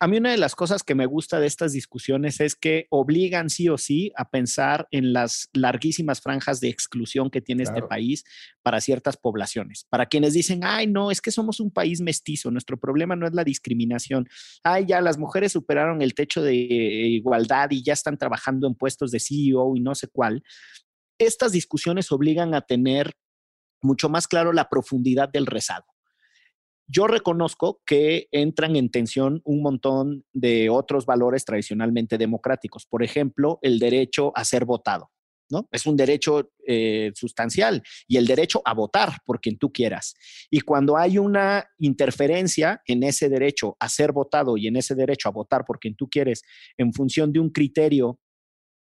S1: a mí una de las cosas que me gusta de estas discusiones es que obligan sí o sí a pensar en las larguísimas franjas de exclusión que tiene este país para ciertas poblaciones. Para quienes dicen, ay, no, es que somos un país mestizo, nuestro problema no es la discriminación. Ay, ya las mujeres superaron el techo de igualdad y ya están trabajando en puestos de CEO y no sé cuál. Estas discusiones obligan a tener mucho más claro la profundidad del rezado yo reconozco que entran en tensión un montón de otros valores tradicionalmente democráticos. Por ejemplo, el derecho a ser votado. ¿No? Es un derecho eh, sustancial y el derecho a votar por quien tú quieras. Y cuando hay una interferencia en ese derecho a ser votado y en ese derecho a votar por quien tú quieres en función de un criterio,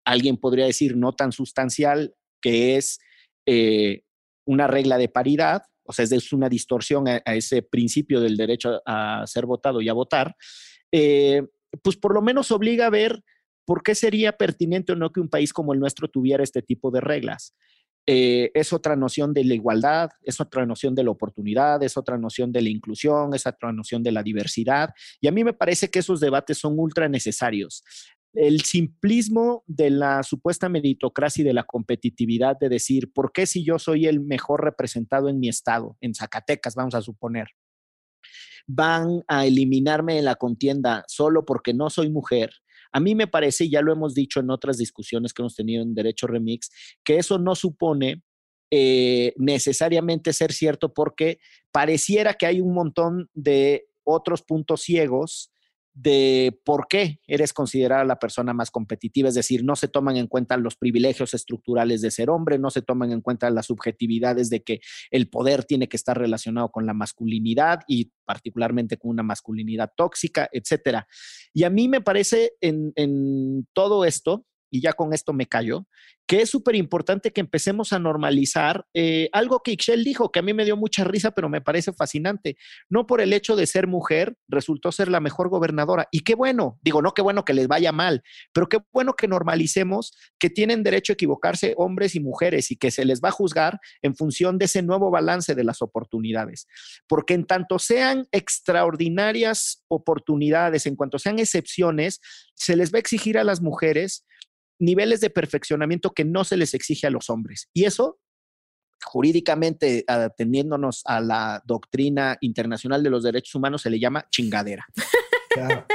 S1: alguien podría decir no tan sustancial, que es eh, una regla de paridad, o sea, es una distorsión a, ese principio del derecho a, ser votado y a votar, eh, pues por lo menos obliga a ver por qué sería pertinente o no que un país como el nuestro tuviera este tipo de reglas. eh, es otra noción de la igualdad, es otra noción de la oportunidad, es otra noción de la inclusión, es otra noción de la diversidad. Y a mí me parece que esos debates son ultra necesarios. El simplismo de la supuesta meritocracia y de la competitividad de decir, ¿por qué si yo soy el mejor representado en mi estado, en Zacatecas, vamos a suponer? van a eliminarme en la contienda solo porque no soy mujer, a mí me parece, y ya lo hemos dicho en otras discusiones que hemos tenido en Derecho Remix, que eso no supone eh, necesariamente ser cierto porque pareciera que hay un montón de otros puntos ciegos de por qué eres considerada la persona más competitiva, es decir, no se toman en cuenta los privilegios estructurales de ser hombre, no se toman en cuenta las subjetividades de que el poder tiene que estar relacionado con la masculinidad y particularmente con una masculinidad tóxica, etcétera. Y a mí me parece en, en todo esto, y ya con esto me callo, que es súper importante que empecemos a normalizar eh, algo que Ixchel dijo, que a mí me dio mucha risa, pero me parece fascinante. No por el hecho de ser mujer, resultó ser la mejor gobernadora. Y qué bueno, digo, no qué bueno que les vaya mal, pero qué bueno que normalicemos que tienen derecho a equivocarse hombres y mujeres y que se les va a juzgar en función de ese nuevo balance de las oportunidades. Porque en tanto sean extraordinarias oportunidades, en cuanto sean excepciones, se les va a exigir a las mujeres niveles de perfeccionamiento que no se les exige a los hombres. Y eso, jurídicamente, atendiéndonos a la doctrina internacional de los derechos humanos, se le llama chingadera.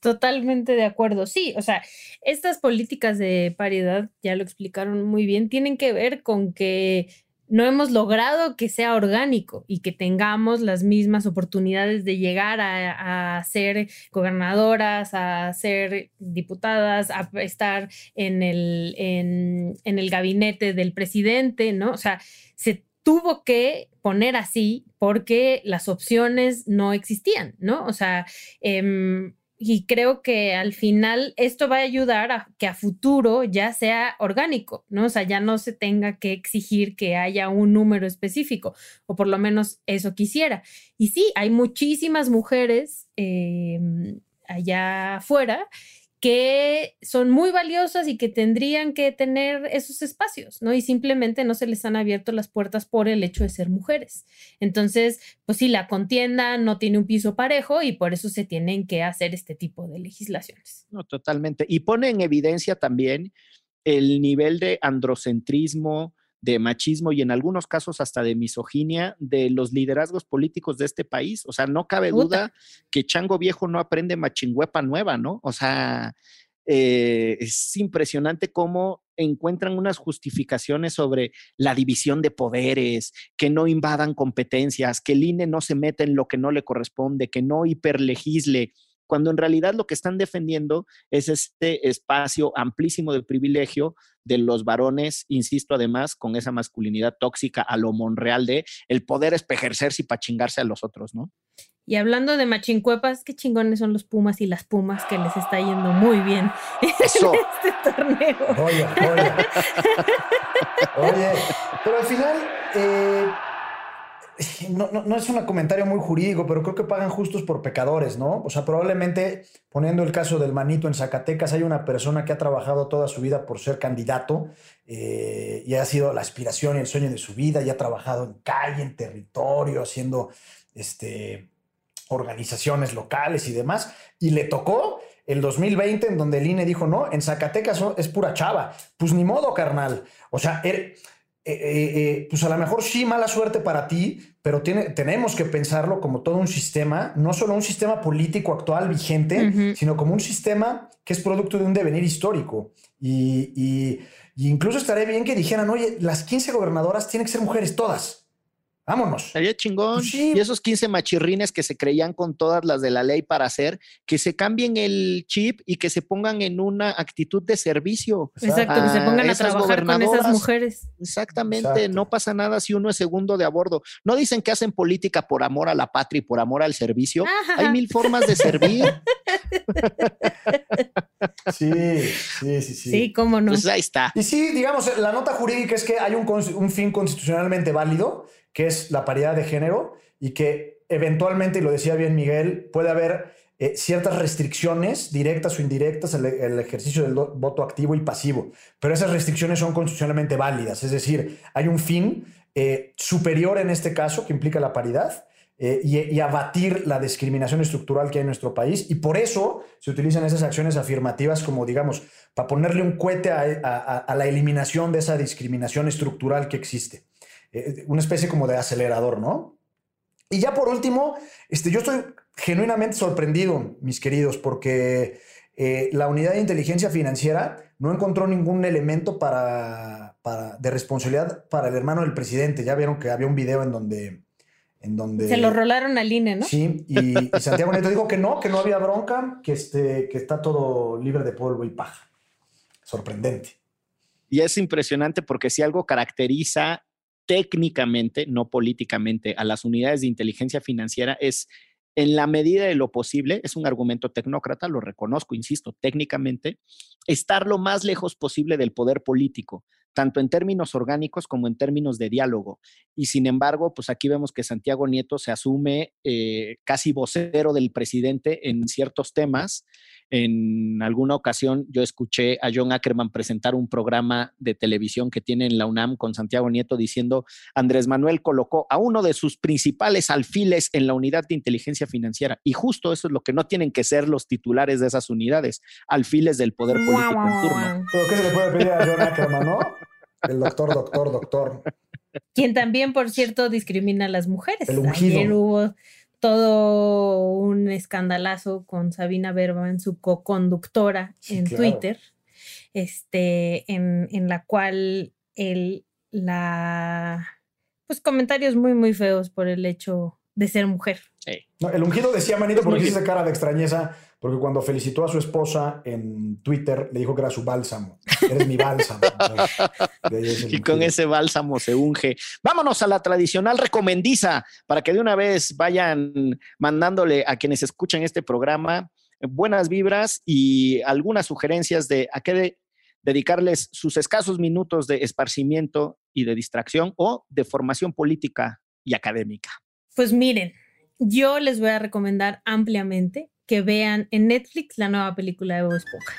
S3: Totalmente de acuerdo. Sí, o sea, estas políticas de paridad, ya lo explicaron muy bien, tienen que ver con que no hemos logrado que sea orgánico y que tengamos las mismas oportunidades de llegar a, ser gobernadoras, a ser diputadas, a estar en el, en, el gabinete del presidente, ¿no? O sea, se tuvo que poner así porque las opciones no existían, ¿no? O sea, em, y creo que al final esto va a ayudar a que a futuro ya sea orgánico, ¿no? O sea, ya no se tenga que exigir que haya un número específico, o por lo menos eso quisiera. Y sí, hay muchísimas mujeres em, allá afuera que son muy valiosas y que tendrían que tener esos espacios, ¿no? Y simplemente no se les han abierto las puertas por el hecho de ser mujeres. Entonces, pues sí, la contienda no tiene un piso parejo y por eso se tienen que hacer este tipo de legislaciones.
S1: No, totalmente. Y pone en evidencia también el nivel de androcentrismo, de machismo y en algunos casos hasta de misoginia de los liderazgos políticos de este país. O sea, no cabe duda que Chango Viejo no aprende machingüepa nueva, ¿no? O sea, eh, es impresionante cómo encuentran unas justificaciones sobre la división de poderes, que no invadan competencias, que el INE no se mete en lo que no le corresponde, que no hiperlegisle cuando en realidad lo que están defendiendo es este espacio amplísimo de privilegio de los varones, insisto además, con esa masculinidad tóxica a lo monreal de el poder espejercerse y para chingarse a los otros, ¿no?
S3: Y hablando de machincuepas, qué chingones son los Pumas y las Pumas que les está yendo muy bien
S1: Eso.
S3: en este torneo.
S2: Oye, oye. oye, pero al final, eh, no, no, es un comentario muy jurídico, pero creo que pagan justos por pecadores, ¿no? O sea, probablemente, poniendo el caso del manito en Zacatecas, hay una persona que ha trabajado toda su vida por ser candidato eh, y ha sido la aspiración y el sueño de su vida, y ha trabajado en calle, en territorio, haciendo este, organizaciones locales y demás, y le tocó el 2020 en donde el INE dijo, no, en Zacatecas es pura chava. Pues ni modo, carnal. O sea, er, eh, eh, eh, pues a lo mejor sí, mala suerte para ti, pero tiene, tenemos que pensarlo como todo un sistema, no solo un sistema político actual vigente, sino como un sistema que es producto de un devenir histórico. Y, y, y incluso estaría bien que dijeran, oye, las 15 gobernadoras tienen que ser mujeres todas. Vámonos.
S1: Estaría chingón. Pues y esos 15 machirrines que se creían con todas las de la ley para hacer, que se cambien el chip y que se pongan en una actitud de servicio.
S3: Exacto, que se pongan a trabajar con esas mujeres.
S1: Exactamente, no pasa nada si uno es segundo de a bordo. No dicen que hacen política por amor a la patria y por amor al servicio. Hay mil formas de servir.
S2: sí, sí, sí, sí.
S3: Sí, cómo no.
S1: Pues ahí está.
S2: Y sí, digamos, la nota jurídica es que hay un, un fin constitucionalmente válido que es la paridad de género y que eventualmente, y lo decía bien Miguel, puede haber eh, ciertas restricciones directas o indirectas al ejercicio del voto activo y pasivo, pero esas restricciones son constitucionalmente válidas, es decir, hay un fin eh, superior en este caso que implica la paridad eh, y, abatir la discriminación estructural que hay en nuestro país. Y por eso se utilizan esas acciones afirmativas como, digamos, para ponerle un cohete a, la eliminación de esa discriminación estructural que existe. Eh, una especie como de acelerador, ¿no? Y ya por último, este, yo estoy genuinamente sorprendido, mis queridos, porque eh, la unidad de inteligencia financiera no encontró ningún elemento para, de responsabilidad para el hermano del presidente. Ya vieron que había un video en donde donde...
S3: Se lo rolaron al INE, ¿no?
S2: Sí, y, Santiago Nieto dijo que no, que no había bronca, que, este, que está todo libre de polvo y paja. Sorprendente.
S1: Y es impresionante porque si algo caracteriza técnicamente, no políticamente, a las unidades de inteligencia financiera es en la medida de lo posible, es un argumento tecnócrata, lo reconozco, insisto, técnicamente, estar lo más lejos posible del poder político tanto en términos orgánicos como en términos de diálogo. Y sin embargo, pues aquí vemos que Santiago Nieto se asume eh, casi vocero del presidente en ciertos temas en alguna ocasión yo escuché a John Ackerman presentar un programa de televisión que tiene en la UNAM con Santiago Nieto diciendo, Andrés Manuel colocó a uno de sus principales alfiles en la unidad de inteligencia financiera. Y justo eso es lo que no tienen que ser los titulares de esas unidades, alfiles del poder político en turno.
S2: ¿Pero qué se le puede pedir a John Ackerman, no? El doctor, doctor, doctor.
S3: Quien también, por cierto, discrimina a las mujeres.
S2: El ungido
S3: todo un escandalazo con Sabina en su co-conductora en Twitter, este, en, en, la cual él la pues comentarios muy muy feos por el hecho de ser mujer.
S2: el ungido decía manito porque hizo cara de extrañeza porque cuando felicitó a su esposa en Twitter, le dijo que era su bálsamo. Eres mi bálsamo.
S1: y con ese bálsamo se unge. Vámonos a la tradicional recomendiza para que de una vez vayan mandándole a quienes escuchan este programa buenas vibras y algunas sugerencias de a qué dedicarles sus escasos minutos de esparcimiento y de distracción o de formación política y académica.
S3: Pues miren, yo les voy a recomendar ampliamente que vean en Netflix la nueva película de Bob Esponja.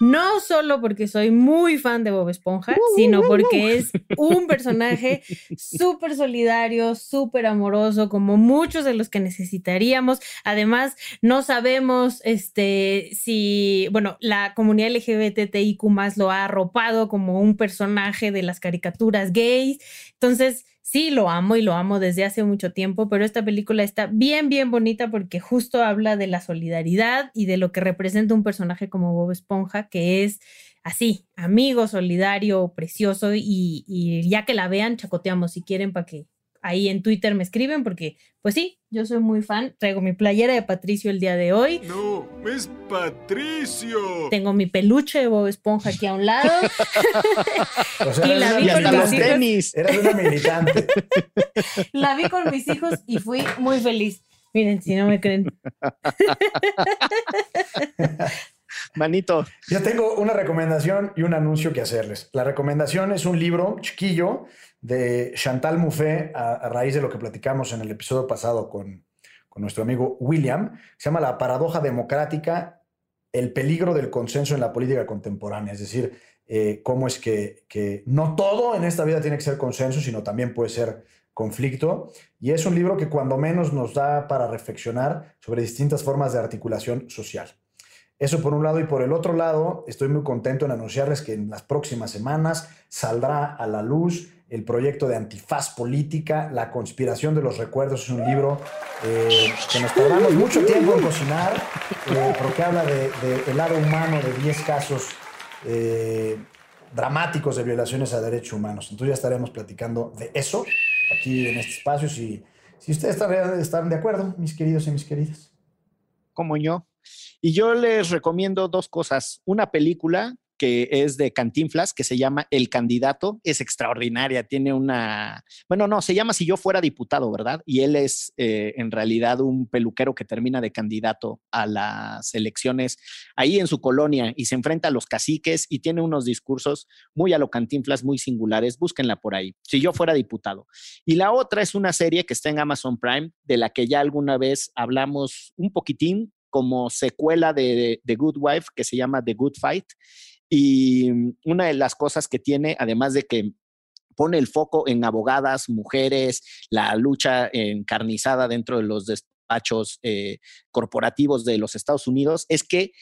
S3: No solo porque soy muy fan de Bob Esponja, sino porque es un personaje súper solidario, súper amoroso, como muchos de los que necesitaríamos. Además, no sabemos este, si, bueno, la comunidad LGBTIQ más lo ha arropado como un personaje de las caricaturas gays. Entonces, sí lo amo y lo amo desde hace mucho tiempo, pero esta película está bien, bien bonita porque justo habla de la solidaridad y de lo que representa un personaje como Bob Esponja, que es así, amigo, solidario, precioso y, y ya que la vean, chacoteamos si quieren para que ahí en Twitter me escriben porque, pues sí, yo soy muy fan. Traigo mi playera de Patricio el día de hoy.
S6: No, es Patricio.
S3: Tengo mi peluche de Bob Esponja aquí a un lado.
S2: y la vi con mis hijos. Eres una militante.
S3: la vi con mis hijos y fui muy feliz. Miren, si no me creen.
S1: Manito.
S2: Yo tengo una recomendación y un anuncio que hacerles. La recomendación es un libro chiquillo de Chantal Mouffe a, raíz de lo que platicamos en el episodio pasado con, nuestro amigo William. Se llama La paradoja democrática, el peligro del consenso en la política contemporánea. Es decir, eh, cómo es que, que, no todo en esta vida tiene que ser consenso, sino también puede ser conflicto. Y es un libro que cuando menos nos da para reflexionar sobre distintas formas de articulación social. Eso por un lado y por el otro lado, estoy muy contento en anunciarles que en las próximas semanas saldrá a la luz el proyecto de Antifaz Política, La conspiración de los recuerdos, es un libro eh, que nos tardamos mucho tiempo en cocinar, eh, pero que habla del de, lado humano de 10 casos eh, dramáticos de violaciones a derechos humanos. Entonces ya estaremos platicando de eso aquí en este espacio, si, si ustedes están, están de acuerdo, mis queridos y mis queridas.
S1: Como yo. Y yo les recomiendo dos cosas. Una película que es de Cantinflas, que se llama El Candidato, es extraordinaria, tiene una, bueno, no, se llama Si yo fuera diputado, ¿verdad? Y él es eh, en realidad un peluquero que termina de candidato a las elecciones ahí en su colonia y se enfrenta a los caciques y tiene unos discursos muy a lo Cantinflas, muy singulares, búsquenla por ahí, Si yo fuera diputado. Y la otra es una serie que está en Amazon Prime, de la que ya alguna vez hablamos un poquitín, como secuela de, The Good Wife que se llama The Good Fight. Y una de las cosas que tiene, además de que pone el foco en abogadas, mujeres, la lucha encarnizada dentro de los despachos eh, corporativos de los Estados Unidos, es que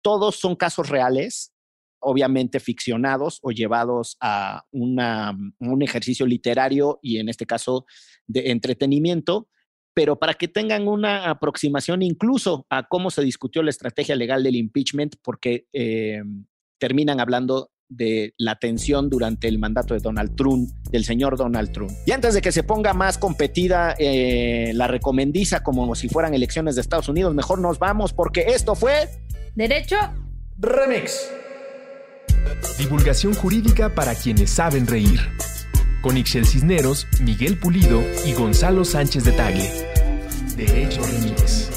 S1: todos son casos reales, obviamente ficcionados o llevados a un ejercicio literario y en este caso de entretenimiento, pero para que tengan una aproximación incluso a cómo se discutió la estrategia legal del impeachment, porque eh, terminan hablando de la tensión durante el mandato de Donald Trump, del señor Donald Trump. Y antes de que se ponga más competida eh, la recomendiza como si fueran elecciones de Estados Unidos, mejor nos vamos porque esto fue...
S3: Derecho
S2: Remix.
S4: Divulgación jurídica para quienes saben reír. Con Ixel Cisneros, Miguel Pulido y Gonzalo Sánchez de Tagle. Derecho Remix.